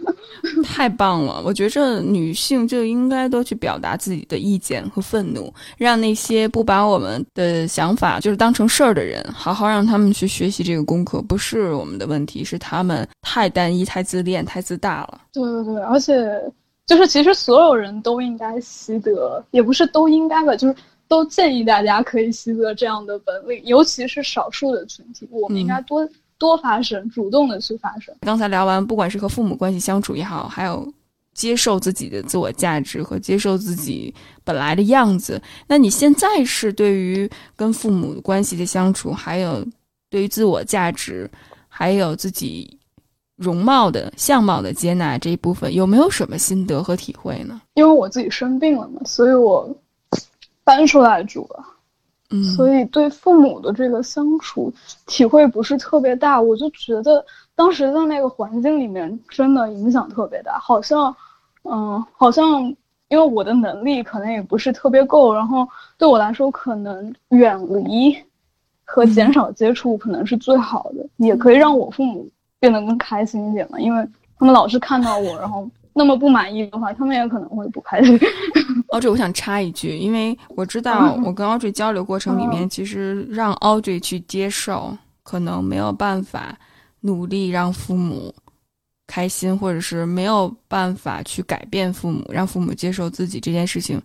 太棒了！我觉着女性就应该多去表达自己的意见和愤怒，让那些不把我们的想法就是当成事儿的人，好好让他们去学习这个功课。不是我们的问题，是他们太单一、太自恋、太自大了。对对对，而且就是其实所有人都应该习得，也不是都应该吧，就是。都建议大家可以习得这样的本领，尤其是少数的群体，我们应该多多发声，主动的去发声。刚才聊完，不管是和父母关系相处也好，还有接受自己的自我价值和接受自己本来的样子，那你现在是对于跟父母关系的相处，还有对于自我价值，还有自己容貌的相貌的接纳这一部分，有没有什么心得和体会呢？因为我自己生病了嘛，所以我。搬出来住了，嗯，所以对父母的这个相处体会不是特别大。我就觉得当时在那个环境里面真的影响特别大，好像，嗯，好像因为我的能力可能也不是特别够，然后对我来说可能远离和减少接触可能是最好的，也可以让我父母变得更开心一点嘛，因为他们老是看到我，然后。那么不满意的话，他们也可能会不开心。Audrey，我想插一句，因为我知道我跟 Audrey 交流过程里面，其实让 Audrey 去接受，可能没有办法努力让父母开心，或者是没有办法去改变父母，让父母接受自己这件事情，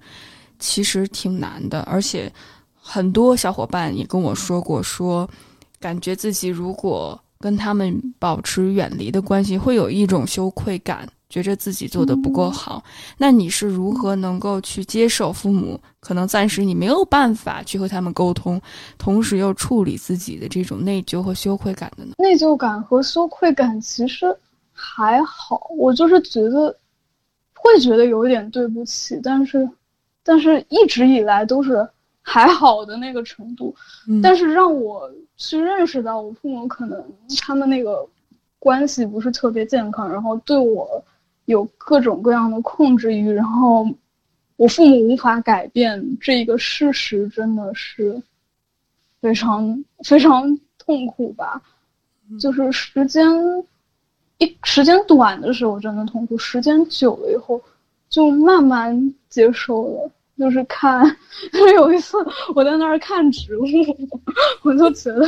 其实挺难的。而且很多小伙伴也跟我说过，说感觉自己如果跟他们保持远离的关系，会有一种羞愧感。觉着自己做的不够好，那你是如何能够去接受父母？可能暂时你没有办法去和他们沟通，同时又处理自己的这种内疚和羞愧感的呢？内疚感和羞愧感其实还好，我就是觉得会觉得有点对不起，但是，但是一直以来都是还好的那个程度。但是让我去认识到我父母可能他们那个关系不是特别健康，然后对我。有各种各样的控制欲，然后我父母无法改变这一个事实，真的是非常非常痛苦吧。就是时间一时间短的时候真的痛苦，时间久了以后就慢慢接受了。就是看，就 是有一次我在那儿看植物，我就觉得，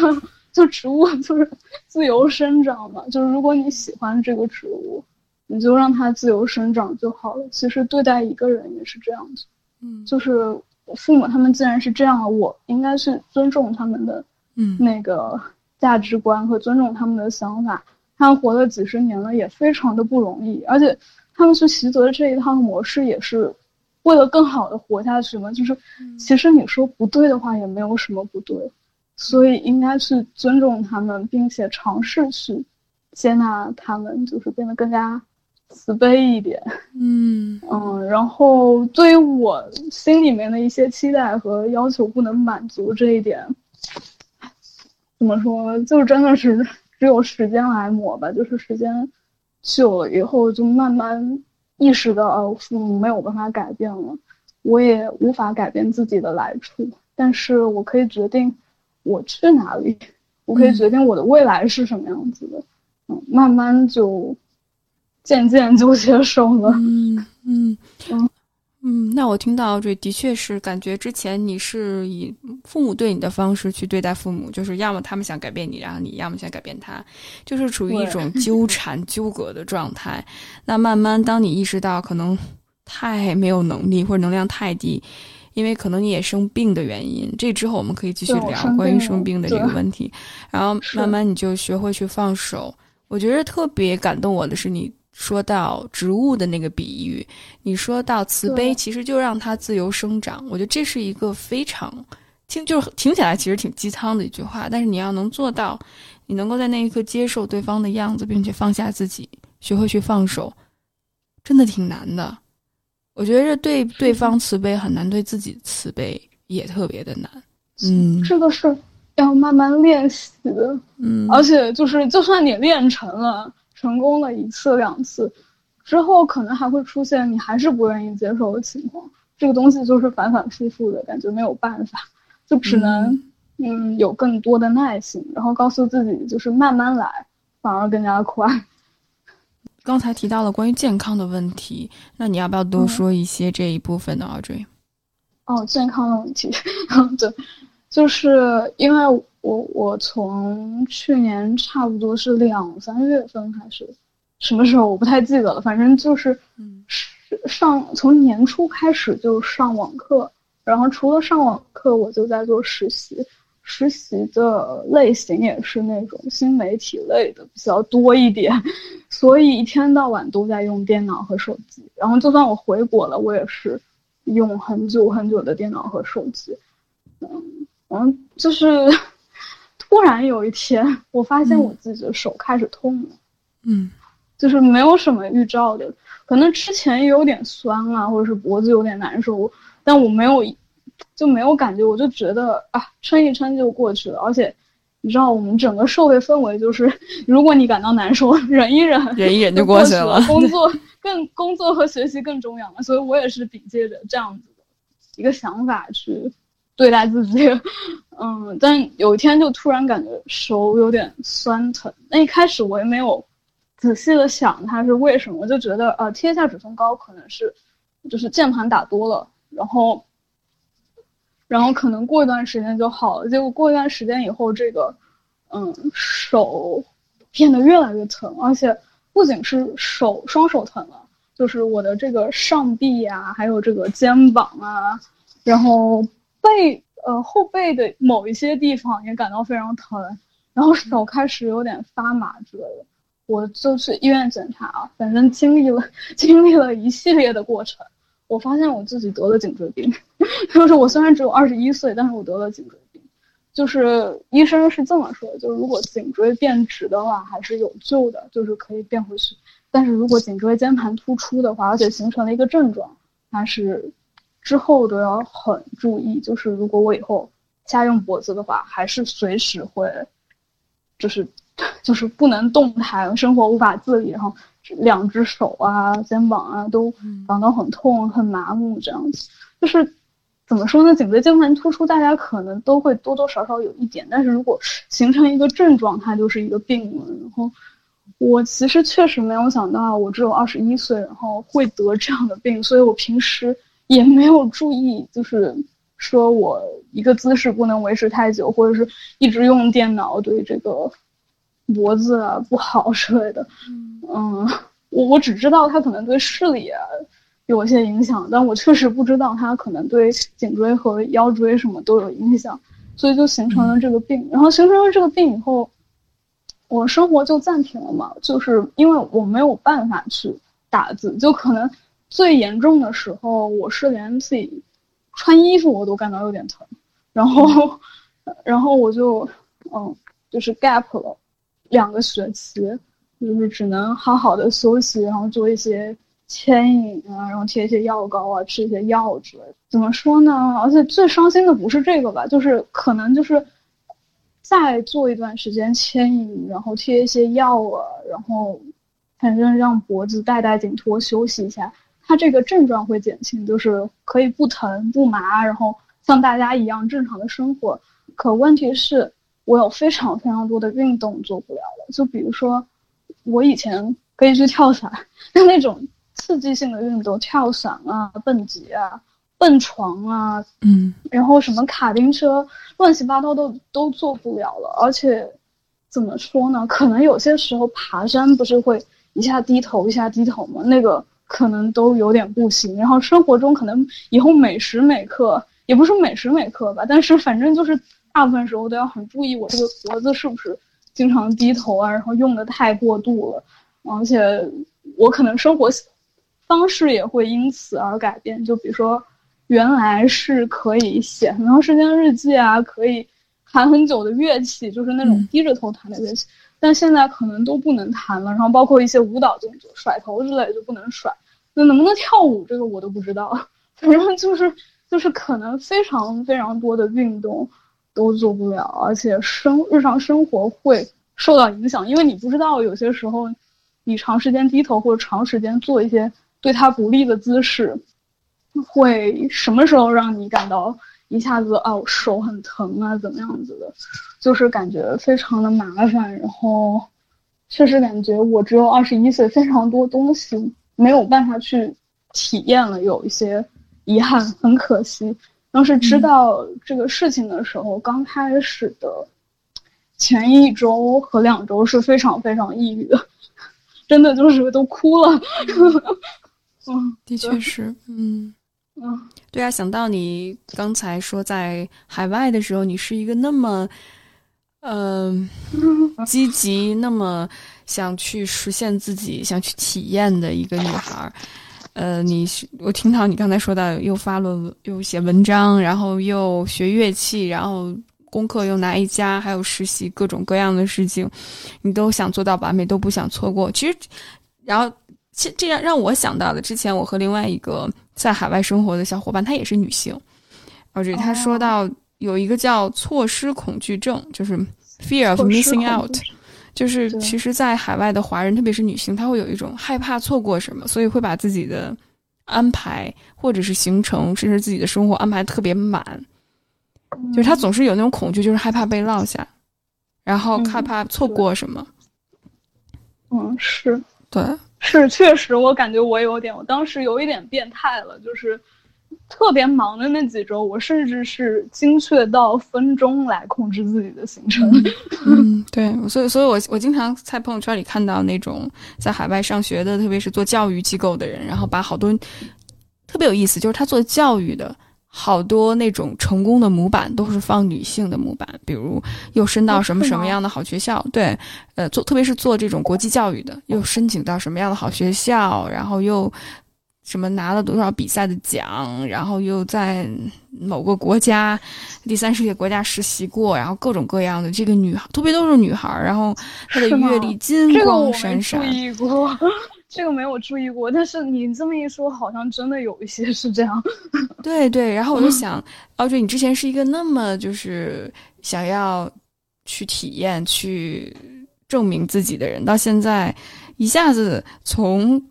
就植物就是自由生长嘛。就是如果你喜欢这个植物，你就让它自由生长就好了。其实对待一个人也是这样子，嗯，就是我父母他们既然是这样，我应该去尊重他们的，嗯，那个价值观和尊重他们的想法。他们活了几十年了，也非常的不容易，而且他们去习得这一套模式也是。为了更好的活下去嘛，就是其实你说不对的话也没有什么不对，所以应该去尊重他们，并且尝试去接纳他们，就是变得更加慈悲一点。嗯嗯，然后对于我心里面的一些期待和要求不能满足这一点，怎么说，就真的是只有时间来磨吧。就是时间久了以后，就慢慢。意识到呃，父母没有办法改变了，我也无法改变自己的来处，但是我可以决定我去哪里，我可以决定我的未来是什么样子的，嗯，慢慢就渐渐就接受了，嗯嗯嗯。嗯，那我听到这的确是感觉之前你是以父母对你的方式去对待父母，就是要么他们想改变你，然后你要么想改变他，就是处于一种 纠缠纠葛的状态。那慢慢当你意识到可能太没有能力或者能量太低，因为可能你也生病的原因，这之后我们可以继续聊关于生病的这个问题。然后慢慢你就学会去放手。我觉得特别感动我的是你。说到植物的那个比喻，你说到慈悲，其实就让它自由生长。我觉得这是一个非常听，就是听起来其实挺鸡汤的一句话。但是你要能做到，你能够在那一刻接受对方的样子，并且放下自己，学会去放手，真的挺难的。我觉得对对方慈悲很难，对自己慈悲也特别的难。嗯，这个是要慢慢练习的。嗯，而且就是，就算你练成了。成功了一次两次，之后可能还会出现你还是不愿意接受的情况。这个东西就是反反复复的感觉，没有办法，就只能嗯有更多的耐心，然后告诉自己就是慢慢来，反而更加快。刚才提到了关于健康的问题，那你要不要多说一些这一部分的 Audrey？哦，健康的问题，对，就是因为。我我从去年差不多是两三月份开始，什么时候我不太记得了，反正就是上从年初开始就上网课，然后除了上网课，我就在做实习，实习的类型也是那种新媒体类的比较多一点，所以一天到晚都在用电脑和手机，然后就算我回国了，我也是用很久很久的电脑和手机，嗯嗯，就是。突然有一天，我发现我自己的手开始痛了，嗯，就是没有什么预兆的，可能之前也有点酸啊，或者是脖子有点难受，但我没有，就没有感觉，我就觉得啊，撑一撑就过去了。而且，你知道我们整个社会氛围就是，如果你感到难受，忍一忍，忍一忍就过去了。工作更工作和学习更重要嘛，所以我也是凭借着这样子的一个想法去。对待自己，嗯，但有一天就突然感觉手有点酸疼。那一开始我也没有仔细的想它是为什么，就觉得呃贴一下止痛膏可能是就是键盘打多了，然后然后可能过一段时间就好了。结果过一段时间以后，这个嗯手变得越来越疼，而且不仅是手双手疼了，就是我的这个上臂呀，还有这个肩膀啊，然后。背呃后背的某一些地方也感到非常疼，然后手开始有点发麻之类的，我就去医院检查啊，反正经历了 经历了一系列的过程，我发现我自己得了颈椎病，就是我虽然只有二十一岁，但是我得了颈椎病，就是医生是这么说的，就是如果颈椎变直的话还是有救的，就是可以变回去，但是如果颈椎间盘突出的话，而且形成了一个症状，它是。之后都要很注意，就是如果我以后家用脖子的话，还是随时会，就是 就是不能动弹，生活无法自理，然后两只手啊、肩膀啊都感到很痛、很麻木，这样子。就是怎么说呢？颈椎间盘突出，大家可能都会多多少少有一点，但是如果形成一个症状，它就是一个病了。然后我其实确实没有想到，我只有二十一岁，然后会得这样的病，所以我平时也没有注意，就是说我一个姿势不能维持太久，或者是一直用电脑对这个脖子啊不好之类的。嗯，我我只知道它可能对视力啊有些影响，但我确实不知道它可能对颈椎和腰椎什么都有影响，所以就形成了这个病。然后形成了这个病以后。我生活就暂停了嘛，就是因为我没有办法去打字，就可能最严重的时候，我是连自己穿衣服我都感到有点疼，然后，然后我就嗯，就是 gap 了两个学期，就是只能好好的休息，然后做一些牵引啊，然后贴一些药膏啊，吃一些药之类的。怎么说呢？而且最伤心的不是这个吧，就是可能就是。再做一段时间牵引，然后贴一些药啊，然后反正让脖子带带紧托休息一下，它这个症状会减轻，就是可以不疼不麻，然后像大家一样正常的生活。可问题是，我有非常非常多的运动做不了了，就比如说，我以前可以去跳伞，但那种刺激性的运动，跳伞啊、蹦极啊。蹦床啊，嗯，然后什么卡丁车，乱七八糟都都做不了了。而且，怎么说呢？可能有些时候爬山不是会一下低头一下低头吗？那个可能都有点不行。然后生活中可能以后每时每刻，也不是每时每刻吧，但是反正就是大部分时候都要很注意我这个脖子是不是经常低头啊，然后用的太过度了。而且我可能生活方式也会因此而改变，就比如说。原来是可以写很长时间日记啊，可以弹很久的乐器，就是那种低着头弹的乐器，但现在可能都不能弹了。然后包括一些舞蹈动作，甩头之类就不能甩。那能不能跳舞，这个我都不知道。反正就是就是可能非常非常多的运动都做不了，而且生日常生活会受到影响，因为你不知道有些时候你长时间低头或者长时间做一些对他不利的姿势。会什么时候让你感到一下子哦手很疼啊怎么样子的，就是感觉非常的麻烦，然后确实感觉我只有二十一岁，非常多东西没有办法去体验了，有一些遗憾，很可惜。当时知道这个事情的时候，刚开始的前一周和两周是非常非常抑郁的，真的就是都哭了。嗯，的确是，嗯。嗯，对啊，想到你刚才说在海外的时候，你是一个那么，嗯，积极，那么想去实现自己、想去体验的一个女孩儿。呃，你我听到你刚才说到又发论文，又写文章，然后又学乐器，然后功课又拿一加，还有实习，各种各样的事情，你都想做到完美，都不想错过。其实，然后。这这样让我想到了之前我和另外一个在海外生活的小伙伴，她也是女性，而且她说到有一个叫错失恐惧症，就是 fear of missing out，就是其实，在海外的华人，特别是女性，她会有一种害怕错过什么，所以会把自己的安排或者是行程，甚至自己的生活安排特别满，就是她总是有那种恐惧，就是害怕被落下，然后害怕错过什么。嗯，是。对。是，确实，我感觉我有点，我当时有一点变态了，就是特别忙的那几周，我甚至是精确到分钟来控制自己的行程。嗯，对，所以，所以我我经常在朋友圈里看到那种在海外上学的，特别是做教育机构的人，然后把好多特别有意思，就是他做教育的。好多那种成功的模板都是放女性的模板，比如又申到什么什么样的好学校，对，呃，做特别是做这种国际教育的，又申请到什么样的好学校，然后又什么拿了多少比赛的奖，然后又在某个国家第三世界国家实习过，然后各种各样的这个女孩，特别都是女孩，然后她的阅历金光闪闪。这个没有注意过，但是你这么一说，好像真的有一些是这样。对对，然后我就想，奥瑞，你之前是一个那么就是想要去体验、去证明自己的人，到现在一下子从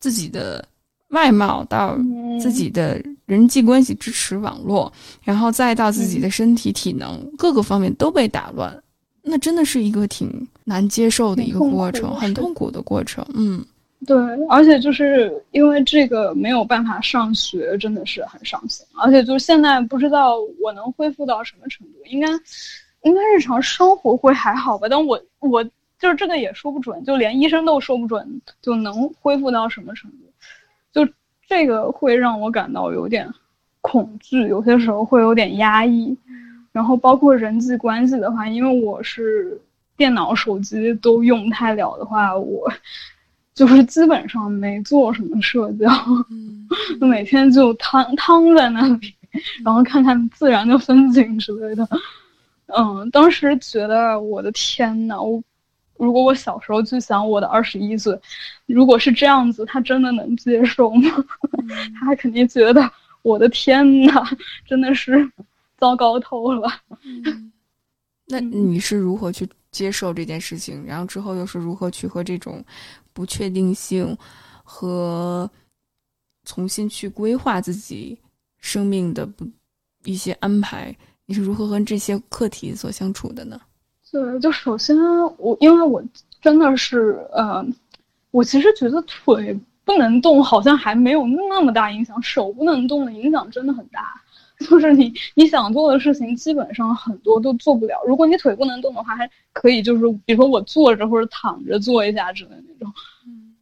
自己的外貌到自己的人际关系支持网络，然后再到自己的身体体能各个方面都被打乱，那真的是一个挺难接受的一个过程，很痛苦的过程。嗯，对，而且就是因为这个没有办法上学，真的是很伤心。而且就是现在不知道我能恢复到什么程度，应该应该日常生活会还好吧？但我我就是这个也说不准，就连医生都说不准就能恢复到什么程度。就这个会让我感到有点恐惧，有些时候会有点压抑。然后包括人际关系的话，因为我是电脑、手机都用不太了的话，我就是基本上没做什么社交，就每天就瘫瘫在那里，然后看看自然的风景之类的。嗯，当时觉得我的天呐，我如果我小时候就想我的二十一岁，如果是这样子，他真的能接受吗？他肯定觉得我的天呐，真的是。糟糕透了。那你是如何去接受这件事情？然后之后又是如何去和这种不确定性和重新去规划自己生命的不一些安排？你是如何和这些课题所相处的呢？对，就首先我因为我真的是呃，我其实觉得腿不能动好像还没有那么大影响，手不能动的影响真的很大。就是你你想做的事情，基本上很多都做不了。如果你腿不能动的话，还可以，就是比如说我坐着或者躺着做一下之类的那种。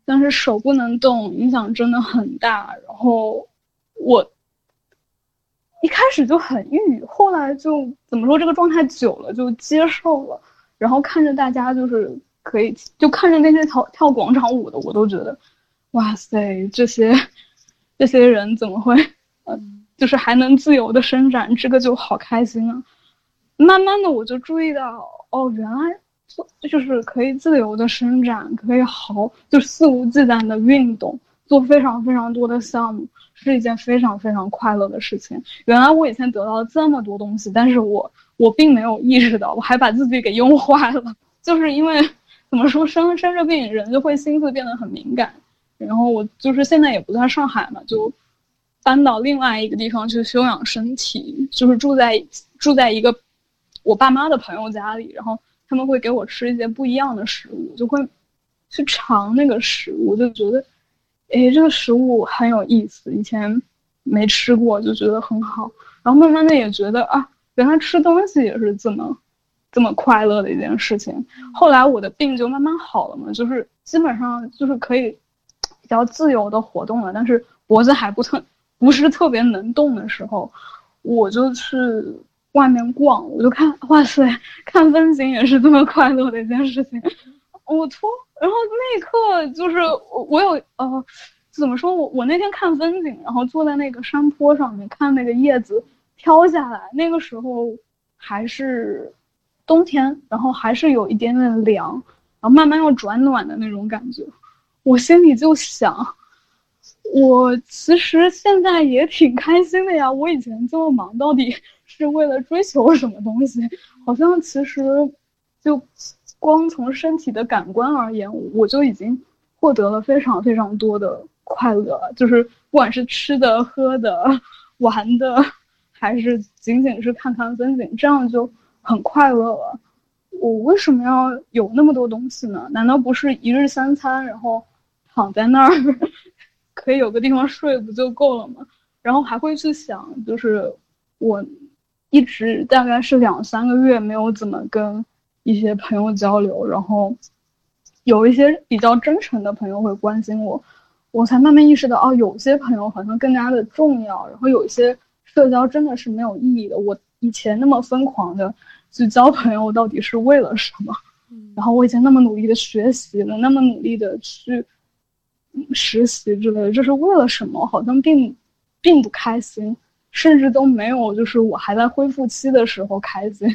但是手不能动，影响真的很大。然后我一开始就很抑郁，后来就怎么说，这个状态久了就接受了。然后看着大家就是可以，就看着那些跳跳广场舞的，我都觉得，哇塞，这些这些人怎么会，嗯。就是还能自由的伸展，这个就好开心啊！慢慢的我就注意到，哦，原来做就是可以自由的伸展，可以毫就肆无忌惮的运动，做非常非常多的项目，是一件非常非常快乐的事情。原来我以前得到了这么多东西，但是我我并没有意识到，我还把自己给用坏了。就是因为怎么说，生生着病，人就会心思变得很敏感。然后我就是现在也不在上海嘛，就。搬到另外一个地方去休养身体，就是住在住在一个我爸妈的朋友家里，然后他们会给我吃一些不一样的食物，就会去尝那个食物，就觉得，哎，这个食物很有意思，以前没吃过，就觉得很好。然后慢慢的也觉得啊，原来吃东西也是这么这么快乐的一件事情。后来我的病就慢慢好了嘛，就是基本上就是可以比较自由的活动了，但是脖子还不疼。不是特别能动的时候，我就去外面逛，我就看，哇塞，看风景也是这么快乐的一件事情。我突，然后那一刻就是我有呃，怎么说我我那天看风景，然后坐在那个山坡上面看那个叶子飘下来，那个时候还是冬天，然后还是有一点点凉，然后慢慢要转暖的那种感觉，我心里就想。我其实现在也挺开心的呀。我以前这么忙，到底 是为了追求什么东西？好像其实，就光从身体的感官而言，我就已经获得了非常非常多的快乐。就是不管是吃的、喝的、玩的，还是仅仅是看看风景，这样就很快乐了。我为什么要有那么多东西呢？难道不是一日三餐，然后躺在那儿？可以有个地方睡不就够了吗？然后还会去想，就是我一直大概是两三个月没有怎么跟一些朋友交流，然后有一些比较真诚的朋友会关心我，我才慢慢意识到，哦，有些朋友好像更加的重要。然后有一些社交真的是没有意义的。我以前那么疯狂的去交朋友，到底是为了什么？然后我以前那么努力的学习了，那么努力的去。实习之类的，这是为了什么？好像并并不开心，甚至都没有，就是我还在恢复期的时候开心。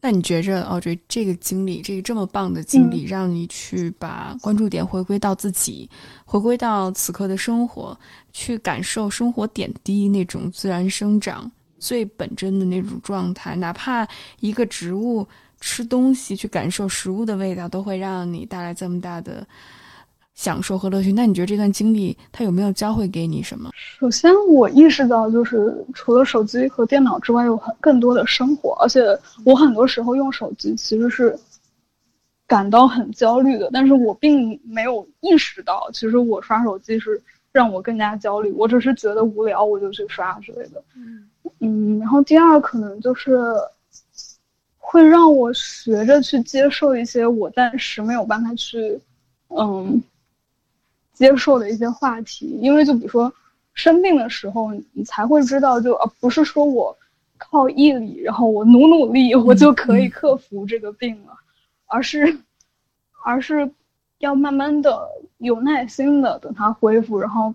那你觉着，哦，这这个经历，这个这么棒的经历，让你去把关注点回归到自己，回归到此刻的生活，去感受生活点滴那种自然生长最本真的那种状态，哪怕一个植物吃东西，去感受食物的味道，都会让你带来这么大的。享受和乐趣。那你觉得这段经历它有没有教会给你什么？首先，我意识到就是除了手机和电脑之外，有很更多的生活，而且我很多时候用手机其实是感到很焦虑的，但是我并没有意识到，其实我刷手机是让我更加焦虑。我只是觉得无聊，我就去刷之类的。嗯，然后第二可能就是会让我学着去接受一些我暂时没有办法去，嗯。接受的一些话题，因为就比如说生病的时候，你才会知道，就啊不是说我靠毅力，然后我努努力，我就可以克服这个病了，而是而是要慢慢的有耐心的等它恢复，然后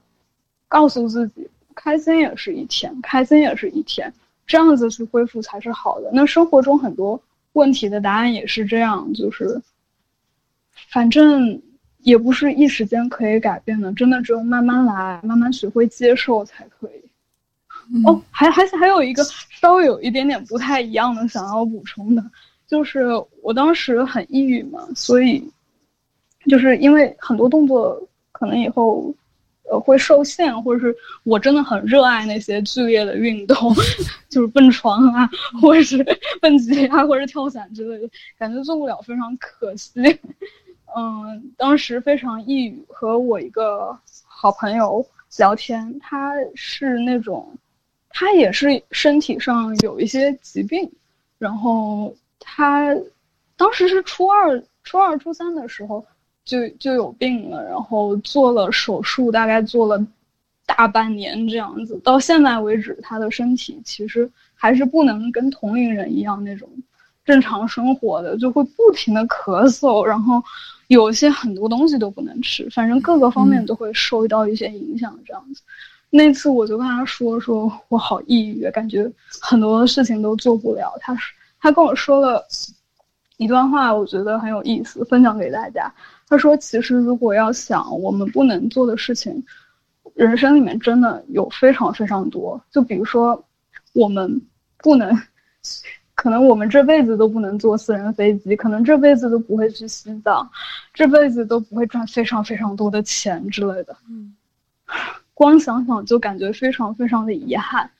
告诉自己，开心也是一天，开心也是一天，这样子去恢复才是好的。那生活中很多问题的答案也是这样，就是反正。也不是一时间可以改变的，真的只有慢慢来，慢慢学会接受才可以。哦，还还还有一个稍微有一点点不太一样的想要补充的，就是我当时很抑郁嘛，所以就是因为很多动作可能以后呃会受限，或者是我真的很热爱那些剧烈的运动，就是蹦床啊，或者是 蹦极啊，或者跳伞之类的，感觉做不了，非常可惜。嗯，当时非常抑郁，和我一个好朋友聊天，他是那种，他也是身体上有一些疾病，然后他当时是初二、初二、初三的时候就就有病了，然后做了手术，大概做了大半年这样子，到现在为止，他的身体其实还是不能跟同龄人一样那种正常生活的，就会不停的咳嗽，然后。有些很多东西都不能吃，反正各个方面都会受到一些影响。这样子，那次我就跟他说：“说我好抑郁，感觉很多事情都做不了。”他：“他跟我说了一段话，我觉得很有意思，分享给大家。他说：其实如果要想我们不能做的事情，人生里面真的有非常非常多。就比如说，我们不能。”可能我们这辈子都不能坐私人飞机，可能这辈子都不会去西藏，这辈子都不会赚非常非常多的钱之类的。嗯，光想想就感觉非常非常的遗憾，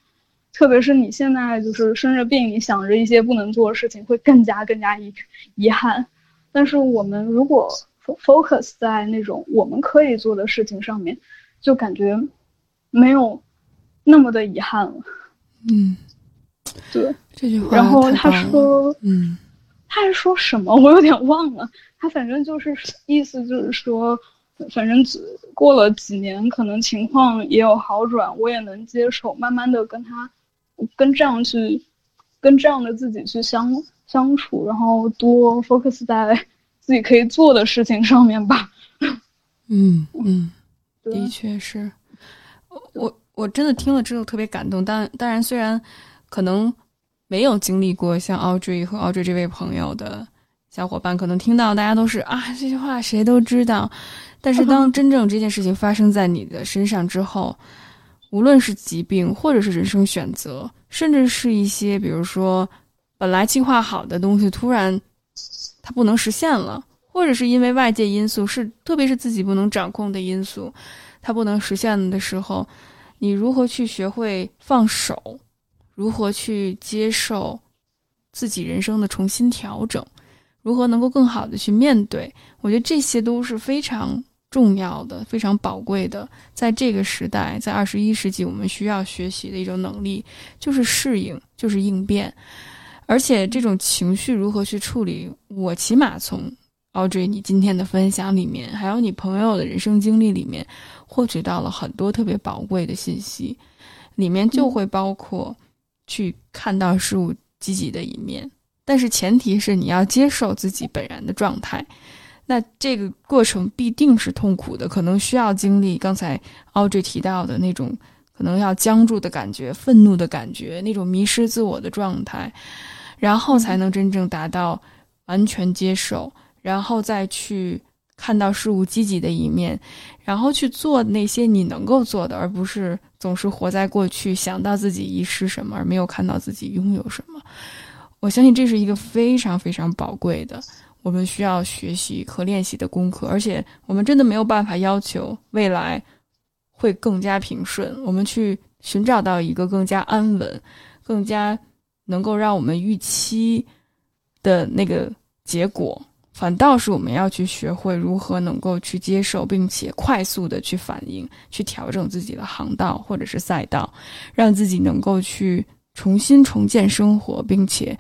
特别是你现在就是生着病，你想着一些不能做的事情，会更加更加遗遗憾。但是我们如果 focus 在那种我们可以做的事情上面，就感觉没有那么的遗憾了。嗯。对这句话，然后他说，嗯，他还说什么？我有点忘了。他反正就是意思就是说，反正过了几年，可能情况也有好转，我也能接受，慢慢的跟他，跟这样去，跟这样的自己去相相处，然后多 focus 在自己可以做的事情上面吧。嗯嗯，的确是，我我真的听了之后特别感动。但当然，虽然。可能没有经历过像 Audrey 和 Audrey 这位朋友的小伙伴，可能听到大家都是啊，这句话谁都知道。但是当真正这件事情发生在你的身上之后，无论是疾病，或者是人生选择，甚至是一些比如说本来计划好的东西突然它不能实现了，或者是因为外界因素，是特别是自己不能掌控的因素，它不能实现的时候，你如何去学会放手？如何去接受自己人生的重新调整？如何能够更好的去面对？我觉得这些都是非常重要的、非常宝贵的。在这个时代，在二十一世纪，我们需要学习的一种能力，就是适应，就是应变。而且，这种情绪如何去处理？我起码从 Audrey 你今天的分享里面，还有你朋友的人生经历里面，获取到了很多特别宝贵的信息，里面就会包括。去看到事物积极的一面，但是前提是你要接受自己本然的状态。那这个过程必定是痛苦的，可能需要经历刚才 Audrey 提到的那种可能要僵住的感觉、愤怒的感觉、那种迷失自我的状态，然后才能真正达到完全接受，然后再去。看到事物积极的一面，然后去做那些你能够做的，而不是总是活在过去，想到自己遗失什么，而没有看到自己拥有什么。我相信这是一个非常非常宝贵的。我们需要学习和练习的功课，而且我们真的没有办法要求未来会更加平顺。我们去寻找到一个更加安稳、更加能够让我们预期的那个结果，反倒是我们要去学会如何能够去接受，并且快速的去反应、去调整自己的航道或者是赛道，让自己能够去重新重建生活，并且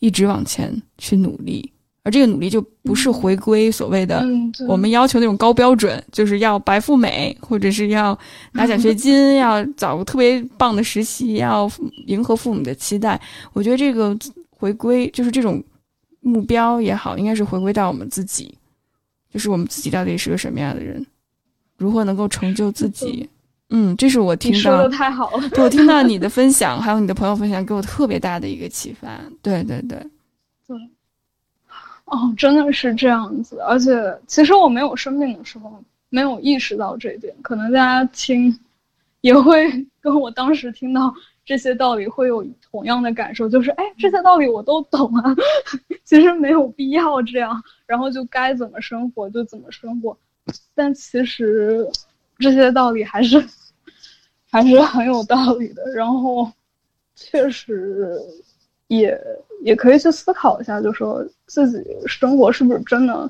一直往前去努力。而这个努力就不是回归所谓的我们要求那种高标准，就是要白富美，或者是要拿奖学金，要找个特别棒的实习，要迎合父母的期待。我觉得这个回归就是这种目标也好，应该是回归到我们自己，就是我们自己到底是个什么样的人，如何能够成就自己。嗯，这是我听到说的太好了，我听到你的分享，还有你的朋友分享，给我特别大的一个启发。对对对，对。哦，真的是这样子，而且其实我没有生病的时候没有意识到这一点，可能大家听也会跟我当时听到这些道理会有同样的感受，就是哎，这些道理我都懂啊，其实没有必要这样，然后就该怎么生活就怎么生活，但其实这些道理还是还是很有道理的，然后确实。也也可以去思考一下，就说自己生活是不是真的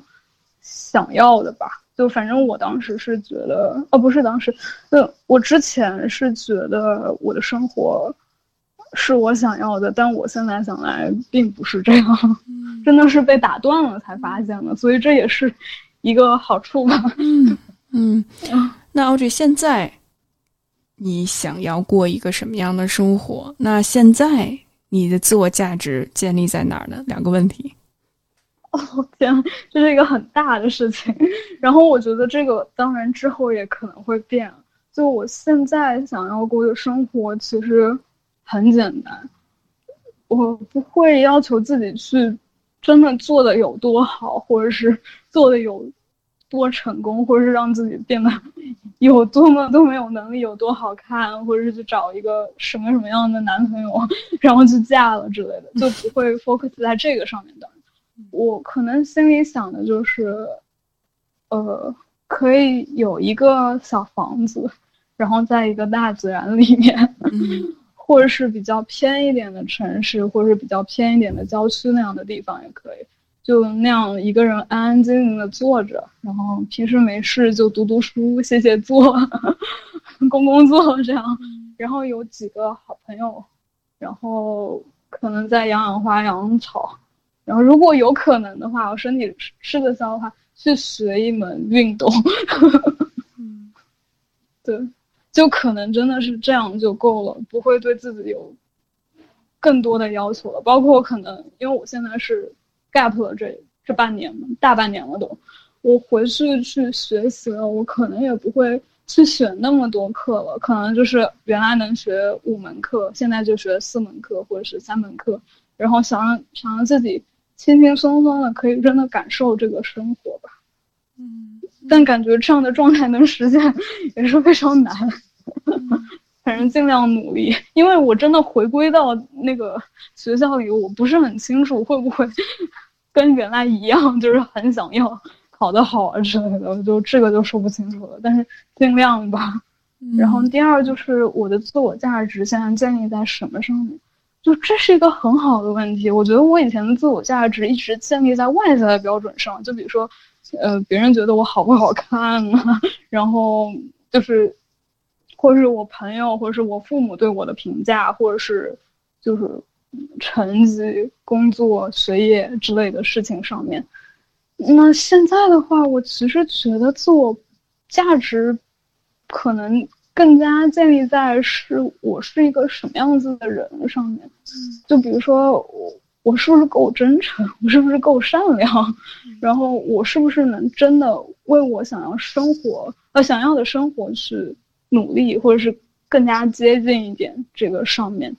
想要的吧？就反正我当时是觉得，哦，不是当时，就我之前是觉得我的生活是我想要的，但我现在想来并不是这样，真的是被打断了才发现的，所以这也是一个好处吧。嗯 嗯，那 Audrey 现在你想要过一个什么样的生活？那现在？你的自我价值建立在哪儿呢？两个问题。哦天，这是一个很大的事情。然后我觉得这个当然之后也可能会变。就我现在想要过的生活其实很简单，我不会要求自己去真的做的有多好，或者是 做的有多成功，或者是让自己变得。有多么多没有能力，有多好看，或者是去找一个什么什么样的男朋友，然后去嫁了之类的，就不会 focus 在这个上面的。我可能心里想的就是，呃，可以有一个小房子，然后在一个大自然里面，或者是比较偏一点的城市，或者是比较偏一点的郊区那样的地方也可以。就那样一个人安安静静的坐着，然后平时没事就读读书、写写作、工工作这样，然后有几个好朋友，然后可能在养养花、养养草，然后如果有可能的话，我身体吃得消的话，去学一门运动。嗯，对，就可能真的是这样就够了，不会对自己有更多的要求了。包括可能因为我现在是。gap 了这这半年嘛，大半年了都，我回去去学习了，我可能也不会去选那么多课了，可能就是原来能学五门课，现在就学四门课或者是三门课，然后想让想让自己轻轻松松的可以真的感受这个生活吧。嗯，但感觉这样的状态能实现也是非常难，反正尽量努力，因为我真的回归到那个学校里，我不是很清楚会不会。跟原来一样，就是很想要考得好啊之类的，就这个就说不清楚了，但是尽量吧。然后第二就是我的自我价值现在建立在什么上面？就这是一个很好的问题。我觉得我以前的自我价值一直建立在外在的标准上，就比如说，呃，别人觉得我好不好看啊，然后就是，或者是我朋友或者是我父母对我的评价，或者是就是。成绩、工作、学业之类的事情上面，那现在的话，我其实觉得自我价值可能更加建立在是我是一个什么样子的人上面。就比如说，我我是不是够真诚？我是不是够善良？然后我是不是能真的为我想要生活呃想要的生活去努力，或者是更加接近一点这个上面？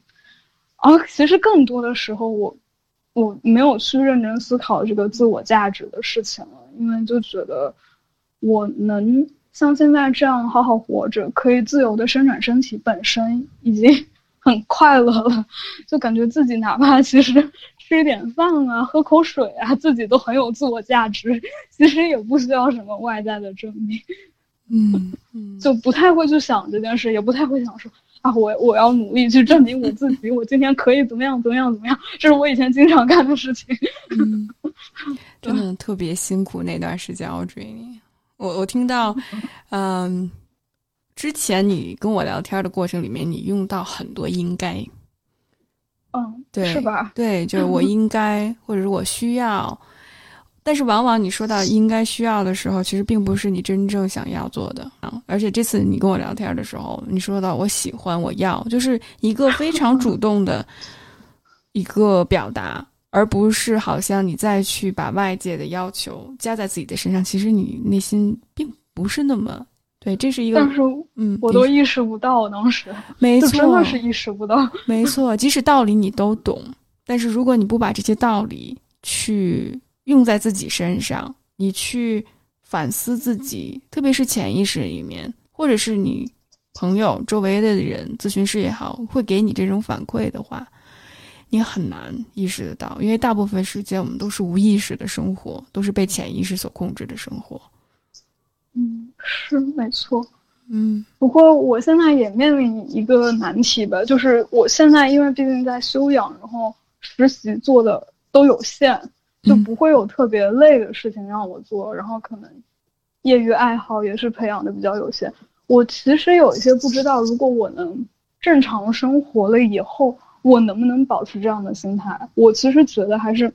而其实更多的时候，我我没有去认真思考这个自我价值的事情了，因为就觉得我能像现在这样好好活着，可以自由的伸展身体，本身已经 很快乐了，就感觉自己哪怕其实吃一点饭啊，喝口水啊，自己都很有自我价值，其实也不需要什么外在的证明。嗯 嗯，就不太会去想这件事，也不太会想说啊，我我要努力去证明我自己，我今天可以怎么样怎么样怎么样，这是我以前经常干的事情。嗯，真的特别辛苦那段时间，我追你。我我听到，嗯，之前你跟我聊天的过程里面，你用到很多应该。嗯，对，是吧？对，就是我应该，或者是我需要。但是往往你说到应该需要的时候，其实并不是你真正想要做的啊。而且这次你跟我聊天的时候，你说到我喜欢，我要，就是一个非常主动的一个表达，而不是好像你再去把外界的要求加在自己的身上。其实你内心并不是那么对，这是一个。但是，嗯，我都意识不到当时，没 错，真的是意识不到。没错，即使道理你都懂，但是如果你不把这些道理去。用在自己身上，你去反思自己，特别是潜意识里面，或者是你朋友周围的人，咨询师也好，会给你这种反馈的话，你很难意识得到，因为大部分时间我们都是无意识的生活，都是被潜意识所控制的生活。嗯，是没错。嗯，不过我现在也面临一个难题吧，就是我现在因为毕竟在休养，然后实习做的都有限。就不会有特别累的事情让我做，然后可能业余爱好也是培养的比较有限。我其实有一些不知道，如果我能正常生活了以后，我能不能保持这样的心态？我其实觉得还是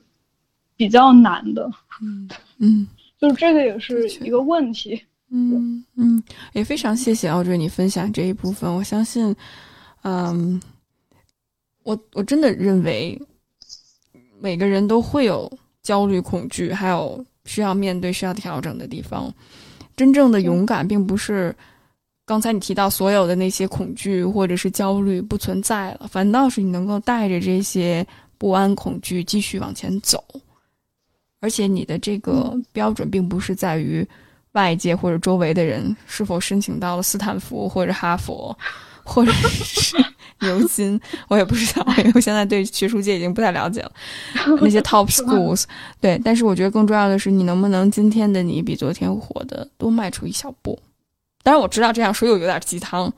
比较难的。嗯嗯，就是这个也是一个问题。嗯嗯，也非常谢谢奥瑞你分享这一部分。我相信，嗯，我我真的认为每个人都会有。焦虑、恐惧，还有需要面对、需要调整的地方。真正的勇敢，并不是刚才你提到所有的那些恐惧或者是焦虑不存在了，反倒是你能够带着这些不安、恐惧继续往前走。而且你的这个标准，并不是在于外界或者周围的人是否申请到了斯坦福或者哈佛，或者是。牛津，我也不知道，因为我现在对学术界已经不太了解了。那些 top schools，对，但是我觉得更重要的是，你能不能今天的你比昨天活的多迈出一小步？当然我知道这样说又有点鸡汤，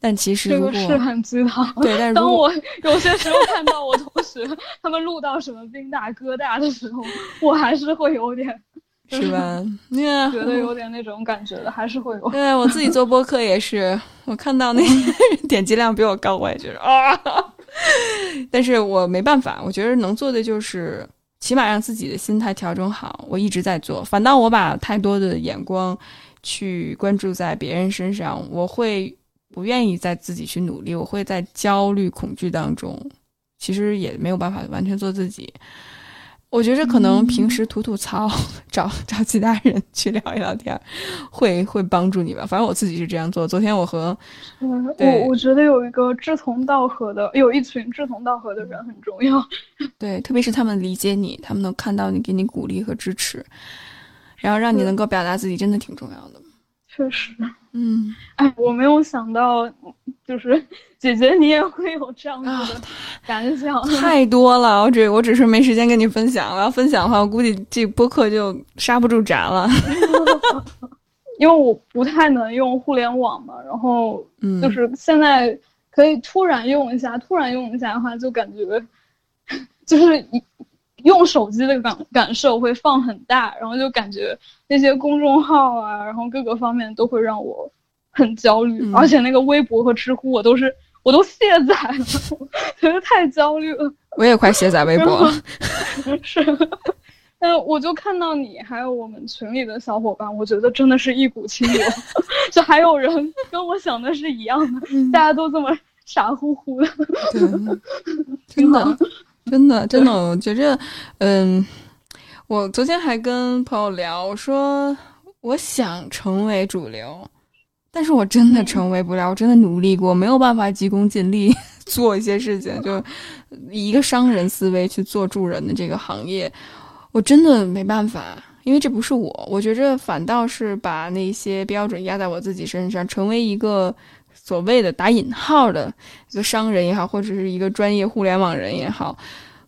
但其实这个是很鸡汤。对，但 是当我有些时候看到我同学他们录到什么兵大哥大的时候，我还是会有点。是吧？觉得有点那种感觉的，还是会有。对我自己做播客也是，我看到那些点击量比我高，我也觉得啊。但是我没办法，我觉得能做的就是起码让自己的心态调整好。我一直在做，反倒我把太多的眼光去关注在别人身上，我会不愿意在自己去努力，我会在焦虑、恐惧当中，其实也没有办法完全做自己。我觉着可能平时吐吐槽，找找其他人 去聊一聊天，会会帮助你吧。反正我自己是这样做。昨天我和我我觉得有一个志同道合的，有一群志同道合的人很重要。对，特别是他们理解你，他们能看到你，给你鼓励和支持，然后让你能够表达自己，真的挺重要的。确实，嗯，哎，我没有想到，就是姐姐你也会有这样子的感想，太多了，我只我只是没时间跟你分享。我要分享的话，我估计这播客就刹不住闸了。因为我不太能用互联网嘛，然后就是现在可以突然用一下，突然用一下的话，就感觉 就是一。用手机的感感受会放很大，然后就感觉那些公众号啊，然后各个方面都会让我很焦虑，而且那个微博和知乎我都是我都卸载了，觉得太焦虑了。我也快卸载微博了。是，但我就看到你还有我们群里的小伙伴，我觉得真的是一股清流，就还有人跟我想的是一样的，大家都这么傻乎乎的，真的。真的，真的，我觉着，嗯，我昨天还跟朋友聊，我说我想成为主流，但是我真的成为不了，我真的努力过，没有办法急功近利 做一些事情，就以一个商人思维去做助人的这个行业，我真的没办法，因为这不是我，我觉着反倒是把那些标准压在我自己身上，成为一个。所谓的打引号的一个商人也好，或者是一个专业互联网人也好，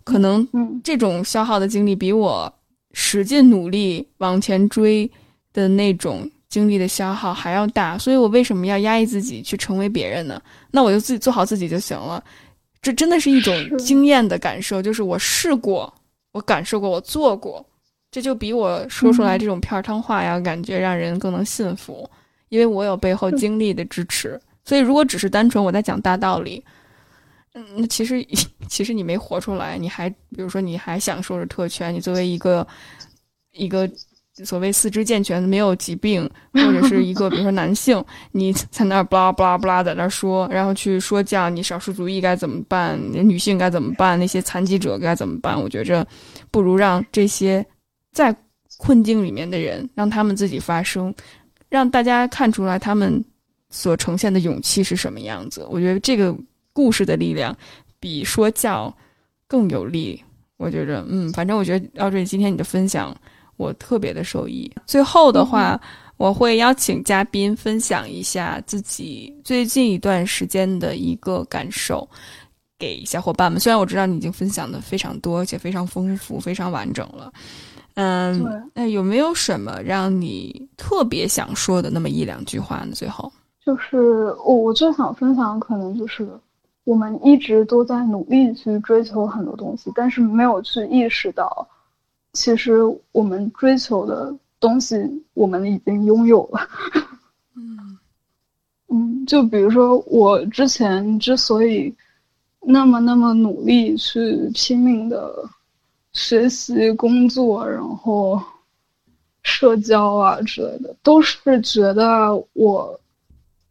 可能这种消耗的精力比我使劲努力往前追的那种精力的消耗还要大，所以我为什么要压抑自己去成为别人呢？那我就自己做好自己就行了。这真的是一种经验的感受，就是我试过，我感受过，我做过，这就比我说出来这种片儿汤话要感觉让人更能信服，因为我有背后经历的支持。所以，如果只是单纯我在讲大道理，嗯，那其实 其实你没活出来，你还比如说你还享受着特权，你作为一个一个所谓四肢健全、没有疾病，或者是一个比如说男性，你在那儿巴拉巴拉巴拉在那儿说，然后去说教你少数族裔该怎么办，女性该怎么办，那些残疾者该怎么办？我觉着不如让这些在困境里面的人，让他们自己发声，让大家看出来他们。所呈现的勇气是什么样子？我觉得这个故事的力量比说教更有力。我觉着，嗯，反正我觉得奥瑞今天你的分享我特别的受益。最后的话，我会邀请嘉宾分享一下自己最近一段时间的一个感受给小伙伴们。虽然我知道你已经分享的非常多，而且非常丰富、非常完整了。嗯，那有没有什么让你特别想说的那么一两句话呢？最后。就是我，我最想分享的可能就是，我们一直都在努力去追求很多东西，但是没有去意识到，其实我们追求的东西，我们已经拥有了。嗯 嗯，就比如说我之前之所以那么那么努力去拼命的学习、工作，然后社交啊之类的，都是觉得我。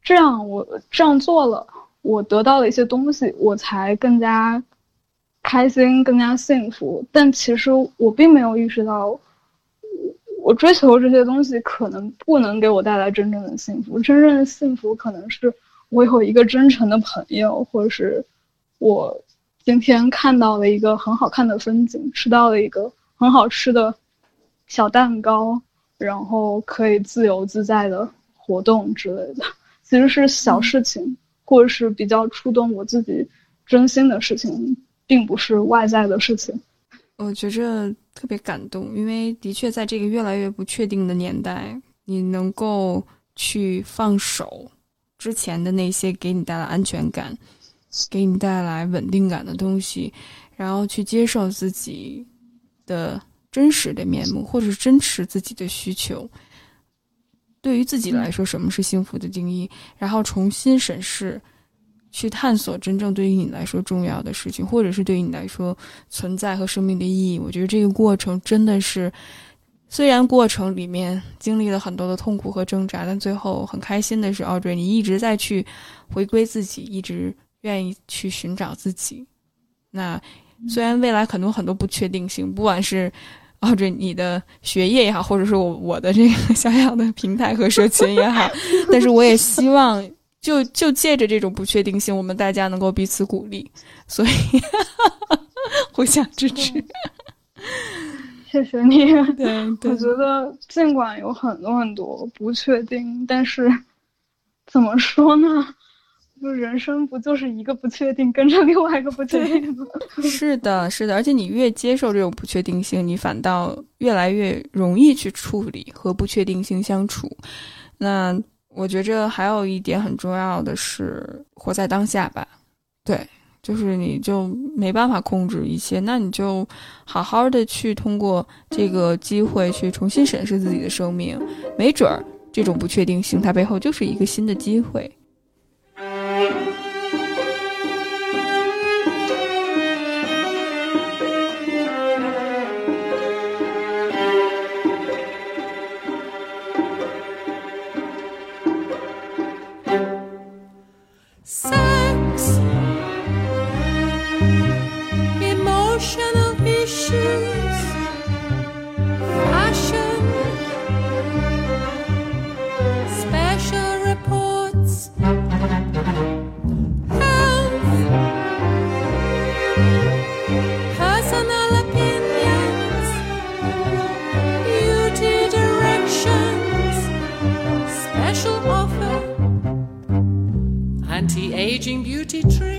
这样我这样做了，我得到了一些东西，我才更加开心、更加幸福。但其实我并没有意识到，我追求这些东西可能不能给我带来真正的幸福。真正的幸福可能是我有一个真诚的朋友，或者是我今天看到了一个很好看的风景，吃到了一个很好吃的小蛋糕，然后可以自由自在的活动之类的。其实是小事情，或者是比较触动我自己真心的事情，并不是外在的事情。我觉着特别感动，因为的确在这个越来越不确定的年代，你能够去放手之前的那些给你带来安全感、给你带来稳定感的东西，然后去接受自己的真实的面目，或者是真实自己的需求。对于自己来说，什么是幸福的定义？然后重新审视，去探索真正对于你来说重要的事情，或者是对于你来说存在和生命的意义。我觉得这个过程真的是，虽然过程里面经历了很多的痛苦和挣扎，但最后很开心的是，奥瑞，你一直在去回归自己，一直愿意去寻找自己。那虽然未来可能很多不确定性，不管是。哦，这你的学业也好，或者是我我的这个小小的平台和社群也好，但是我也希望，就就借着这种不确定性，我们大家能够彼此鼓励，所以 互相支持。谢谢你。对，我觉得尽管有很多很多不确定，但是怎么说呢？就人生不就是一个不确定，跟着另外一个不确定吗？是的，是的，而且你越接受这种不确定性，你反倒越来越容易去处理和不确定性相处。那我觉着还有一点很重要的是活在当下吧。对，就是你就没办法控制一切，那你就好好的去通过这个机会去重新审视自己的生命，没准儿这种不确定性它背后就是一个新的机会。Thank you. aging beauty tree.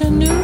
Afternoon.